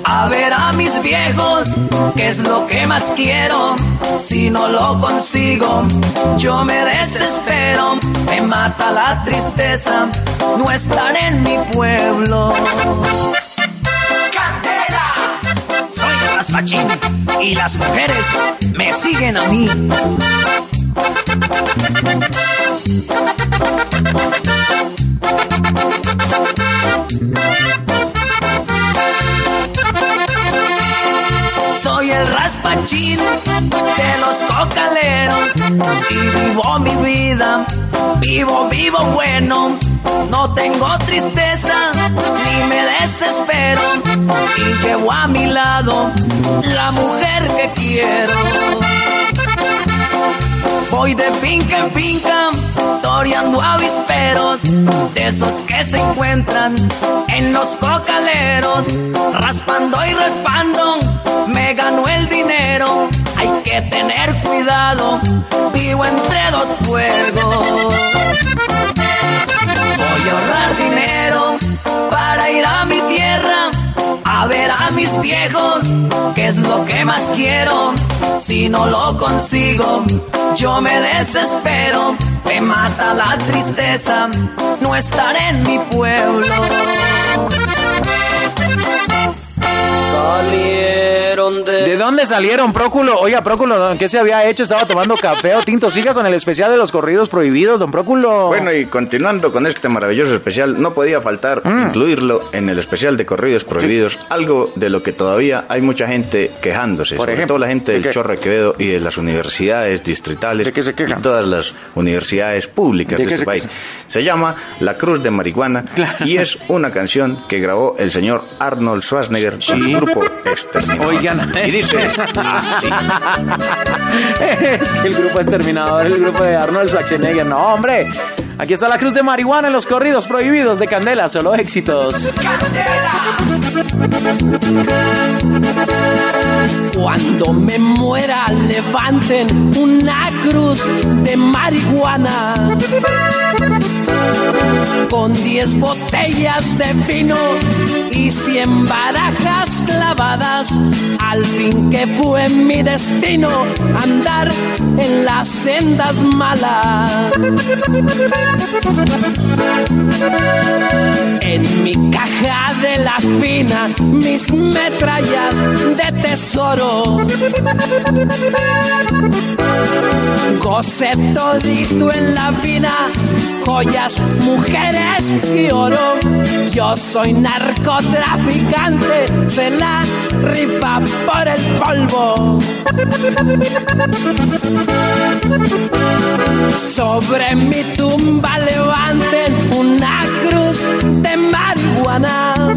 a ver a mis viejos, que es lo que más quiero. Si no lo consigo, yo me desespero, me mata la tristeza, no estar en mi pueblo. Candela. Soy el raspachín y las mujeres me siguen a mí. Soy el raspachín de los cocaleros y vivo mi vida, vivo, vivo bueno. No tengo tristeza ni me desespero y llevo a mi lado la mujer que quiero. Voy de finca en finca, toreando avisperos, de esos que se encuentran en los cocaleros, raspando y raspando, me ganó el dinero. Hay que tener cuidado, vivo entre dos fuegos. Voy a ahorrar dinero para ir a mi tierra, a ver a mis viejos, que es lo que más quiero. Si no lo consigo, yo me desespero, me mata la tristeza, no estar en mi pueblo. Salieron de... ¿De dónde salieron, Próculo? Oiga, Próculo, ¿qué se había hecho? ¿Estaba tomando café o tinto? Siga con el especial de los corridos prohibidos, don Próculo. Bueno, y continuando con este maravilloso especial, no podía faltar Mm. incluirlo en el especial de corridos prohibidos, algo de lo que todavía hay mucha gente quejándose, Por sobre ejemplo, todo la gente ¿de del de Quevedo y de las universidades distritales ¿De qué se y quejan? todas las universidades públicas ¿De este se país. quejan? Se llama La Cruz de Marihuana <laughs> y es una canción que grabó el señor Arnold Schwarzenegger con su grupo Exterminador. Oigan, <laughs> y dice así. es que el grupo exterminador, el grupo de Arnold Schwarzenegger. No, hombre. Aquí está la cruz de marihuana en los corridos prohibidos de Candela, solo éxitos. Cuando me muera, levanten una cruz de marihuana con diez botellas de vino y cien barajas clavadas. Al fin que fue mi destino andar en las sendas malas. En mi caja de la fina, mis metrallas de tesoro. Gocé todito en la fina joyas, mujeres y oro. Yo soy narcotraficante, se la rifa por el polvo. Sobre mi tumba levanten una cruz de marihuana.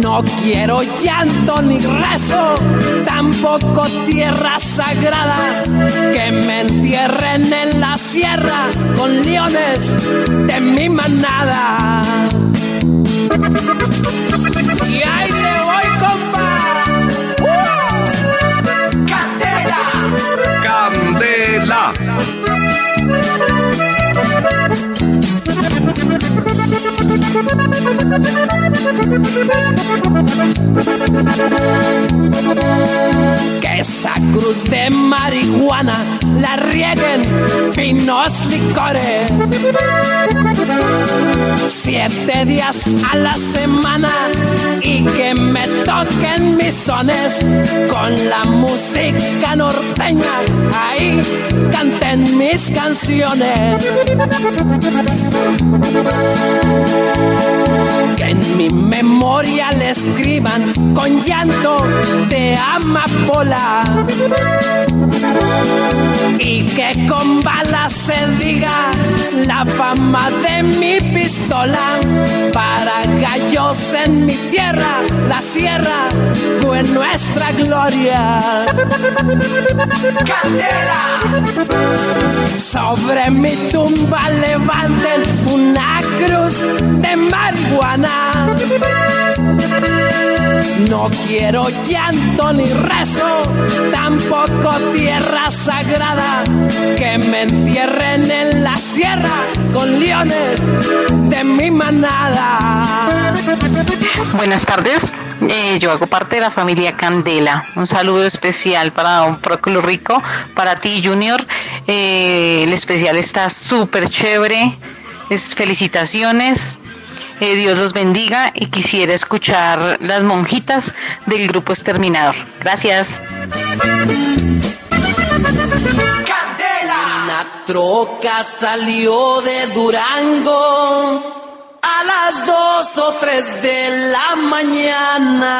No quiero llanto ni rezo, tampoco tierra sagrada. Que me entierren en la sierra con leones de mi manada. Que esa cruz de marihuana la rieguen finos licores. Siete días a la semana y que me toquen mis sones con la música norteña. Ahí canten mis canciones. Que en mi memoria le escriban con llanto de amapola. Y que con balas se diga la fama de mi pistola. Para gallos en mi tierra, la sierra fue nuestra gloria. Candela. Sobre mi tumba levanten una cruz de marihuana. No quiero llanto ni rezo, tampoco tierra sagrada. Que me entierren en la sierra con leones de mi manada. Buenas tardes, eh, yo hago parte de la familia Candela. Un saludo especial para Don Próculo Rico, para ti Junior. Eh, el especial está súper chévere. Es felicitaciones. Eh, Dios los bendiga y quisiera escuchar las monjitas del grupo Exterminador. Gracias. Candela. Una troca salió de Durango a las dos o tres de la mañana.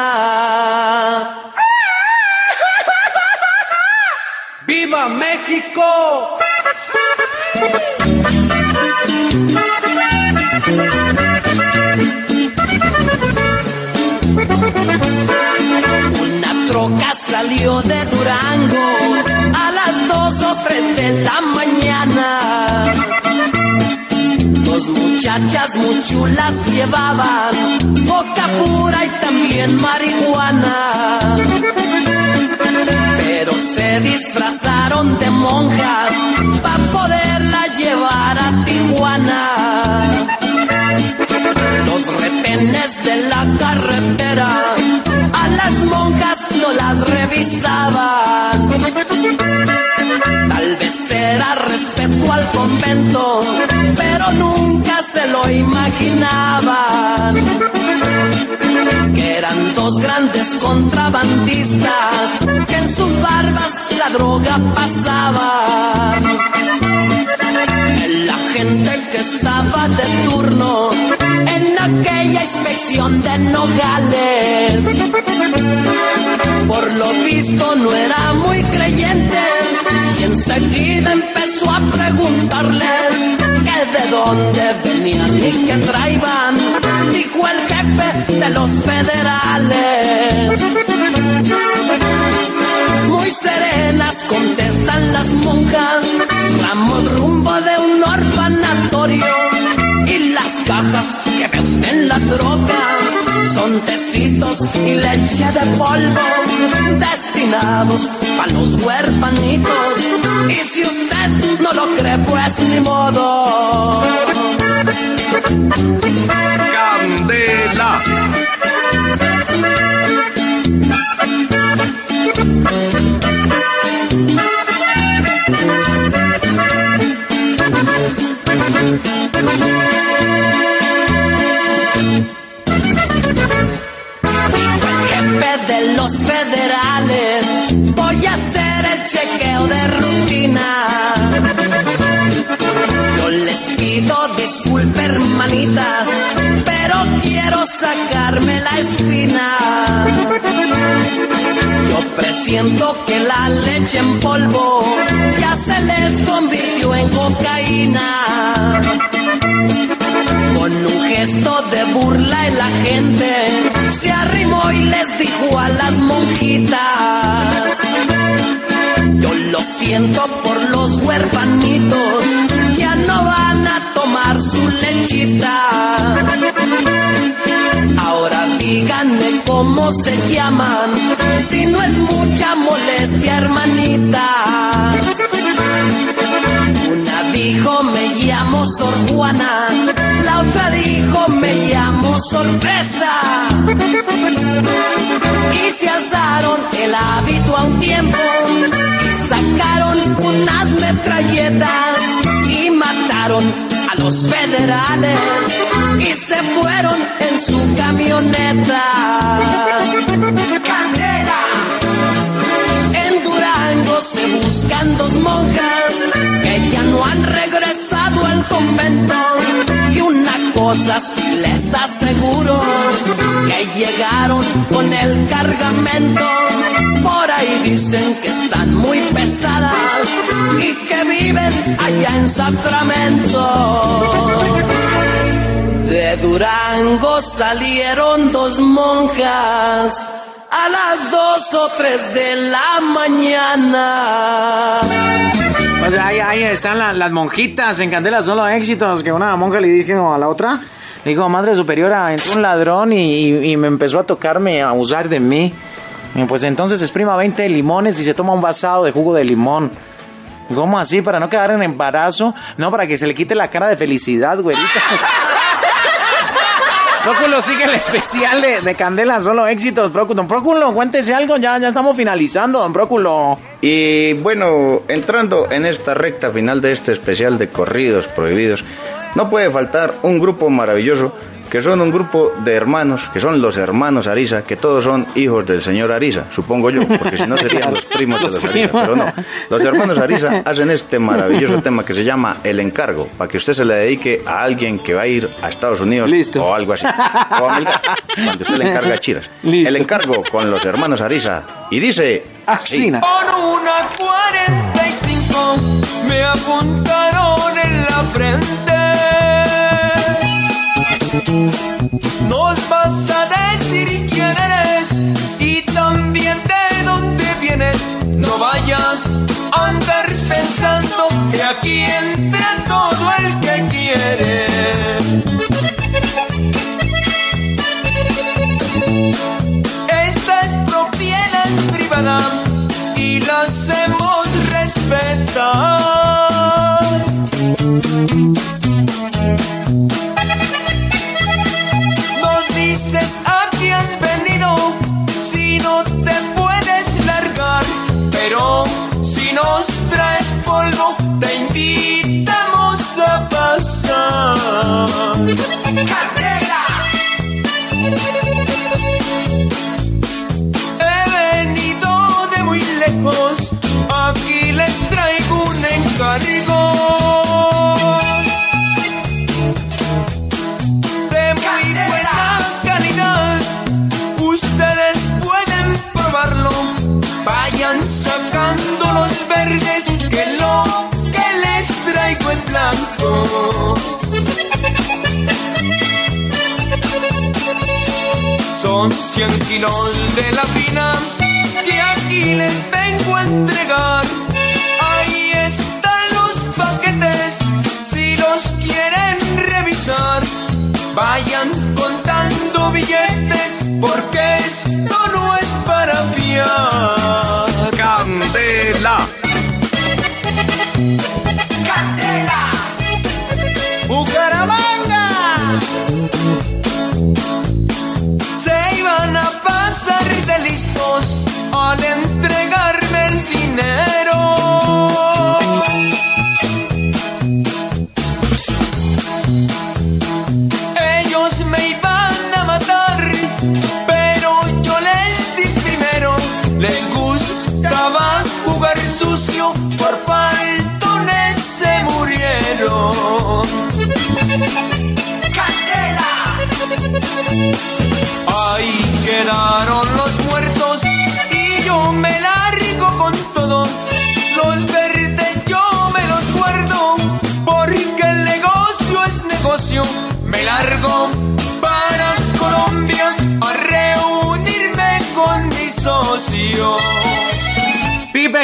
¡Viva México! De la mañana. Dos muchachas muy chulas llevaban boca pura y también marihuana. Pero se disfrazaron de monjas para poderla llevar a Tijuana. Los retenes de la carretera a las monjas no las revisaban. Tal vez era respeto al convento, pero nunca se lo imaginaban. Que eran dos grandes contrabandistas que en sus barbas la droga pasaban. La gente que estaba de turno en aquella inspección de Nogales. Por lo visto no era muy creyente y enseguida empezó a preguntarles que de dónde venían y qué traían. Dijo el jefe de los federales. Muy serenas contestan las monjas, vamos rumbo de un orfanatorio y las cajas que ve usted en la troca son tecitos y leche de polvo destinados para los huerfanitos. Y si usted no lo cree, pues ni modo. Candela. Los federales, voy a hacer el chequeo de rutina. pido disculpas, hermanitas, pero quiero sacarme la espina. Yo presiento que la leche en polvo ya se les convirtió en cocaína. Con un gesto de burla en la gente se arrimó y les dijo a las monjitas. Yo lo siento por los huerfanitos, ya no van a tomar su lechita. Ahora díganme cómo se llaman, si no es mucha molestia, hermanitas. Una dijo me llamo Sor Juana, me llamo Sorpresa. Y se alzaron el hábito a un tiempo sacaron unas metralletas y mataron a los federales y se fueron en su camioneta. ¡Candela! Se buscan dos monjas que ya no han regresado al convento. Y una cosa sí les aseguro, que llegaron con el cargamento. Por ahí dicen que están muy pesadas y que viven allá en Sacramento. De Durango salieron dos monjas a las dos o tres de la mañana. Pues ahí, ahí están la- las monjitas en Candela Solo Éxitos, que una monja le dijo a la otra, le dijo, madre superiora, entró un ladrón y, y- y me empezó a tocarme, a abusar de mí. Y pues entonces exprima 20 limones y se toma un vasado de jugo de limón. ¿Cómo así? ¿Para no quedar en embarazo? No, para que se le quite la cara de felicidad, güerita. <laughs> Próculo sigue el especial de, de Candela Solo Éxitos. Próculo, don Próculo, cuéntese algo, ya, ya estamos finalizando, don Próculo. Y bueno, entrando en esta recta final de este especial de corridos prohibidos, no puede faltar un grupo maravilloso que son un grupo de hermanos, que son los hermanos Arisa, que todos son hijos del señor Arisa, supongo yo, porque si no serían los primos de Los los Arisa, primos. pero no. Los hermanos Arisa hacen este maravilloso tema que se llama El Encargo, para que usted se le dedique a alguien que va a ir a Estados Unidos o algo así. Como el gato, cuando usted le encarga chiras. El Encargo con los hermanos Arisa. Y dice... así. Por una 45 me apuntaron en la frente. Nos vas a decir quién eres y también de dónde vienes. No vayas a andar pensando que aquí todo 100 kilos de la fina que aquí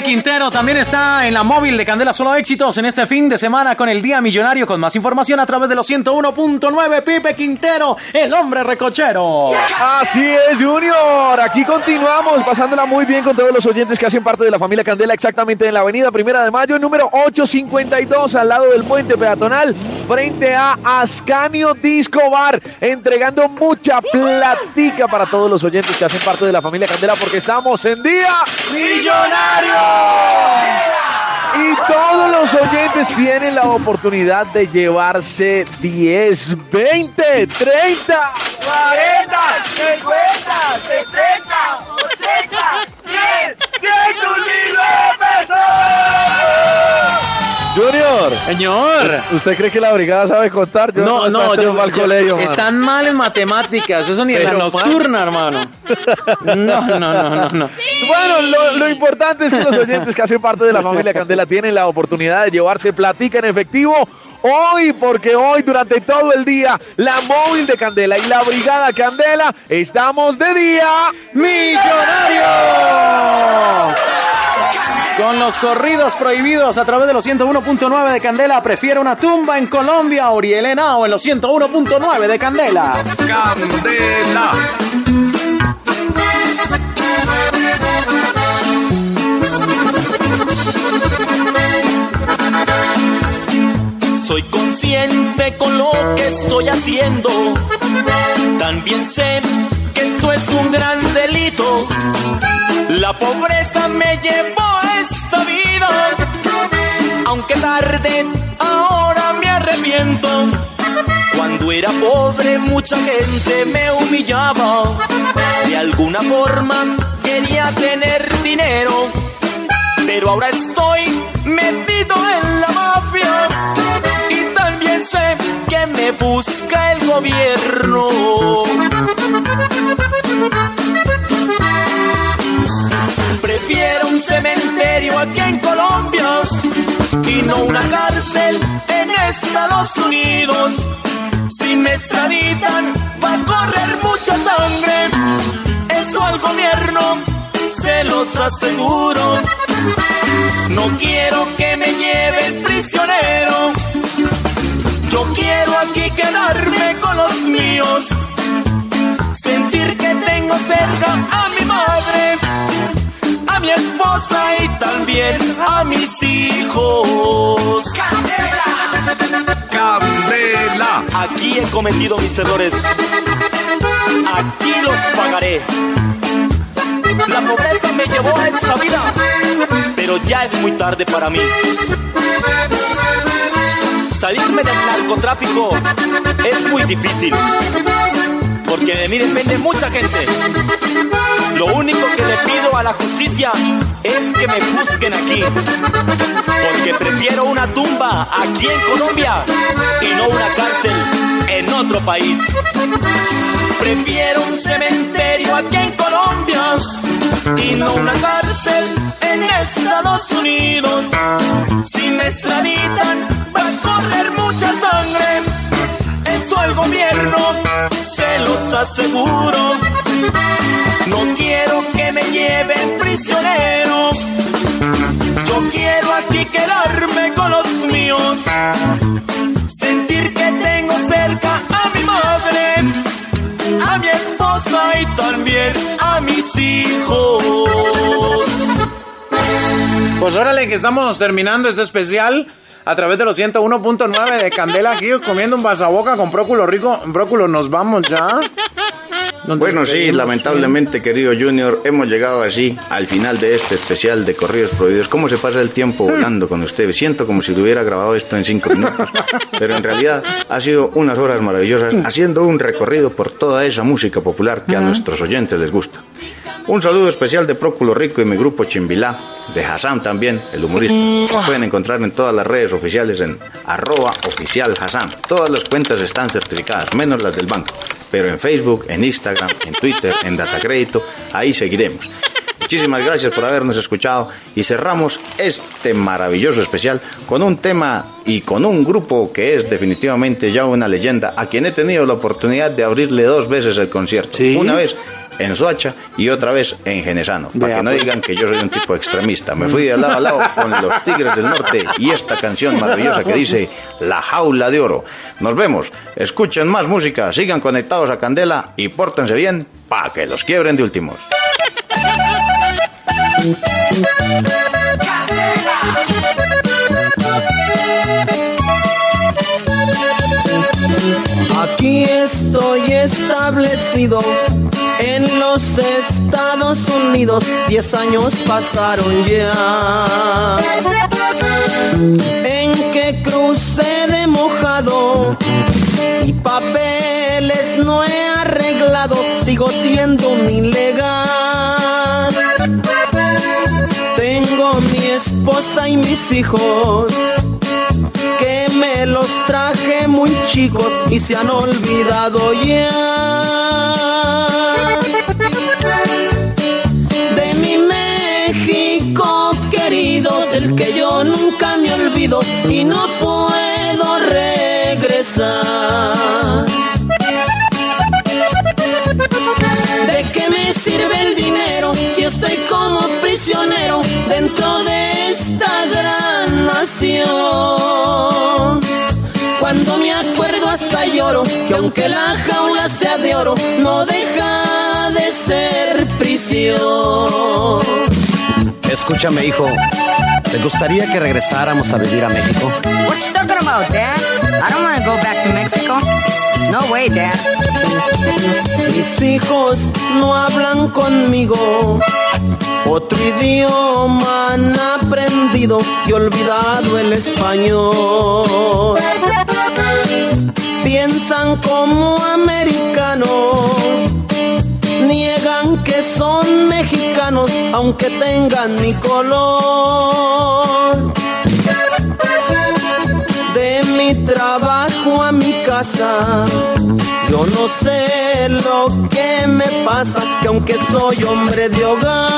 Skin También está en la móvil de Candela Solo Éxitos en este fin de semana con el Día Millonario. Con más información a través de los 101.9. Pipe Quintero, el hombre recochero. Así es, Junior. Aquí continuamos pasándola muy bien con todos los oyentes que hacen parte de la familia Candela, exactamente en la avenida Primera de Mayo, número 852, al lado del puente peatonal, frente a Ascanio Disco Bar, entregando mucha platica para todos los oyentes que hacen parte de la familia Candela, porque estamos en Día Millonario. Y todos los oyentes tienen la oportunidad de llevarse 10, 20, 30, 40, 50, 70, 80, 100, 100 pesos. Junior. Señor. ¿Usted cree que la brigada sabe contar? Yo No, no, yo, yo, mal colegio, mano. están mal en matemáticas, eso ni en la nocturna, hermano. No, no, no, no, no. Bueno, lo, lo importante es que los oyentes que hacen parte de la familia Candela tienen la oportunidad de llevarse platica en efectivo hoy, porque hoy durante todo el día la móvil de Candela y la brigada Candela estamos de día millonario. Con los corridos prohibidos a través de los 101.9 de Candela, prefiere una tumba en Colombia, Oriel Henao en los 101.9 de Candela. Candela. Soy consciente con lo que estoy haciendo. También sé que esto es un gran delito. La pobreza me llevó esta vida. Aunque tarde, ahora me arrepiento. Cuando era pobre, mucha gente me humillaba. De alguna forma quería tener dinero. Pero ahora estoy metido en la mafia. Sé que me busca el gobierno. Prefiero un cementerio aquí en Colombia y no una cárcel en Estados Unidos. Si me extraditan, va a correr mucha sangre. Eso al gobierno se los aseguro. No quiero que me lleven prisionero. Yo quiero aquí quedarme con los míos. Sentir que tengo cerca a mi madre, a mi esposa y también a mis hijos. Candela. Aquí he cometido mis errores. Aquí los pagaré. La pobreza me llevó a esta vida, pero ya es muy tarde para mí. Salirme del narcotráfico es muy difícil, porque de mí depende mucha gente. Lo único que le pido a la justicia es que me busquen aquí, porque prefiero una tumba aquí en Colombia y no una cárcel en otro país. Prefiero un cementerio aquí en Colombia y no una cárcel en Estados Unidos. Si me extraditan, va a correr mucha sangre. Eso al gobierno se los aseguro. No quiero que me lleven prisionero. Yo quiero aquí quedarme con los míos. Sentir que tengo cerca a mi madre, a mi esposa y también a mis hijos. Pues órale que estamos terminando este especial a través de los 101.9 de Candela aquí comiendo un vasaboca con bróculo rico. Bróculo, nos vamos ya. Bueno, sí, lamentablemente, querido Junior, hemos llegado así al final de este especial de Corridos Prohibidos. ¿Cómo se pasa el tiempo volando con ustedes? Siento como si hubiera grabado esto en cinco minutos. Pero en realidad ha sido unas horas maravillosas haciendo un recorrido por toda esa música popular que a nuestros oyentes les gusta. Un saludo especial de Próculo Rico y mi grupo Chimbilá, de Hassan también, el humorista. Nos pueden encontrar en todas las redes oficiales en arroba oficial Hassan. Todas las cuentas están certificadas, menos las del banco. Pero en Facebook, en Instagram, en Twitter, en Datacrédito, ahí seguiremos. Muchísimas gracias por habernos escuchado y cerramos este maravilloso especial con un tema y con un grupo que es definitivamente ya una leyenda, a quien he tenido la oportunidad de abrirle dos veces el concierto. Una vez en Soacha y otra vez en Genesano. Para que no pues. digan que yo soy un tipo extremista. Me fui de lado a lado con los Tigres del Norte y esta canción maravillosa que dice La Jaula de Oro. Nos vemos, escuchen más música, sigan conectados a Candela y pórtense bien para que los quiebren de últimos. Aquí estoy establecido en los Estados Unidos. Diez años pasaron ya. En que crucé de mojado y papeles no he arreglado. Sigo siendo un ilegal. Tengo mi esposa y mis hijos que me los traje muy chicos y se han olvidado ya que yo nunca me olvido y no puedo regresar. ¿De qué me sirve el dinero si estoy como prisionero dentro de esta gran nación? Cuando me acuerdo hasta lloro que aunque la jaula sea de oro, no deja de ser prisión. Escúchame, hijo. ¿Te gustaría que regresáramos a vivir a México? What you talking about, Dad? I don't want to go back to Mexico. No way, Dad. Mis hijos no hablan conmigo. Otro idioma han aprendido y olvidado el español. Piensan como americanos, que son mexicanos aunque tengan mi color. De mi trabajo a mi casa, yo no sé lo que me pasa, que aunque soy hombre de hogar,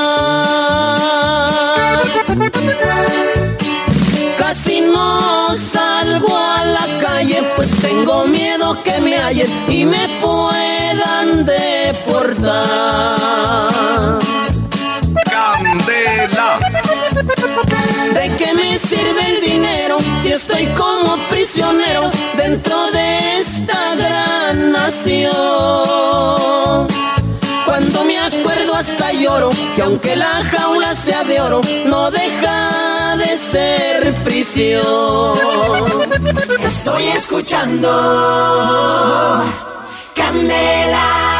casi no salgo a la calle, pues tengo miedo que me hallen y me puedan deportar. Candela. ¿De qué me sirve el dinero si estoy como prisionero dentro de esta gran nación? Acuerdo hasta lloro que aunque la jaula sea de oro, no deja de ser prisión. Estoy escuchando Candela.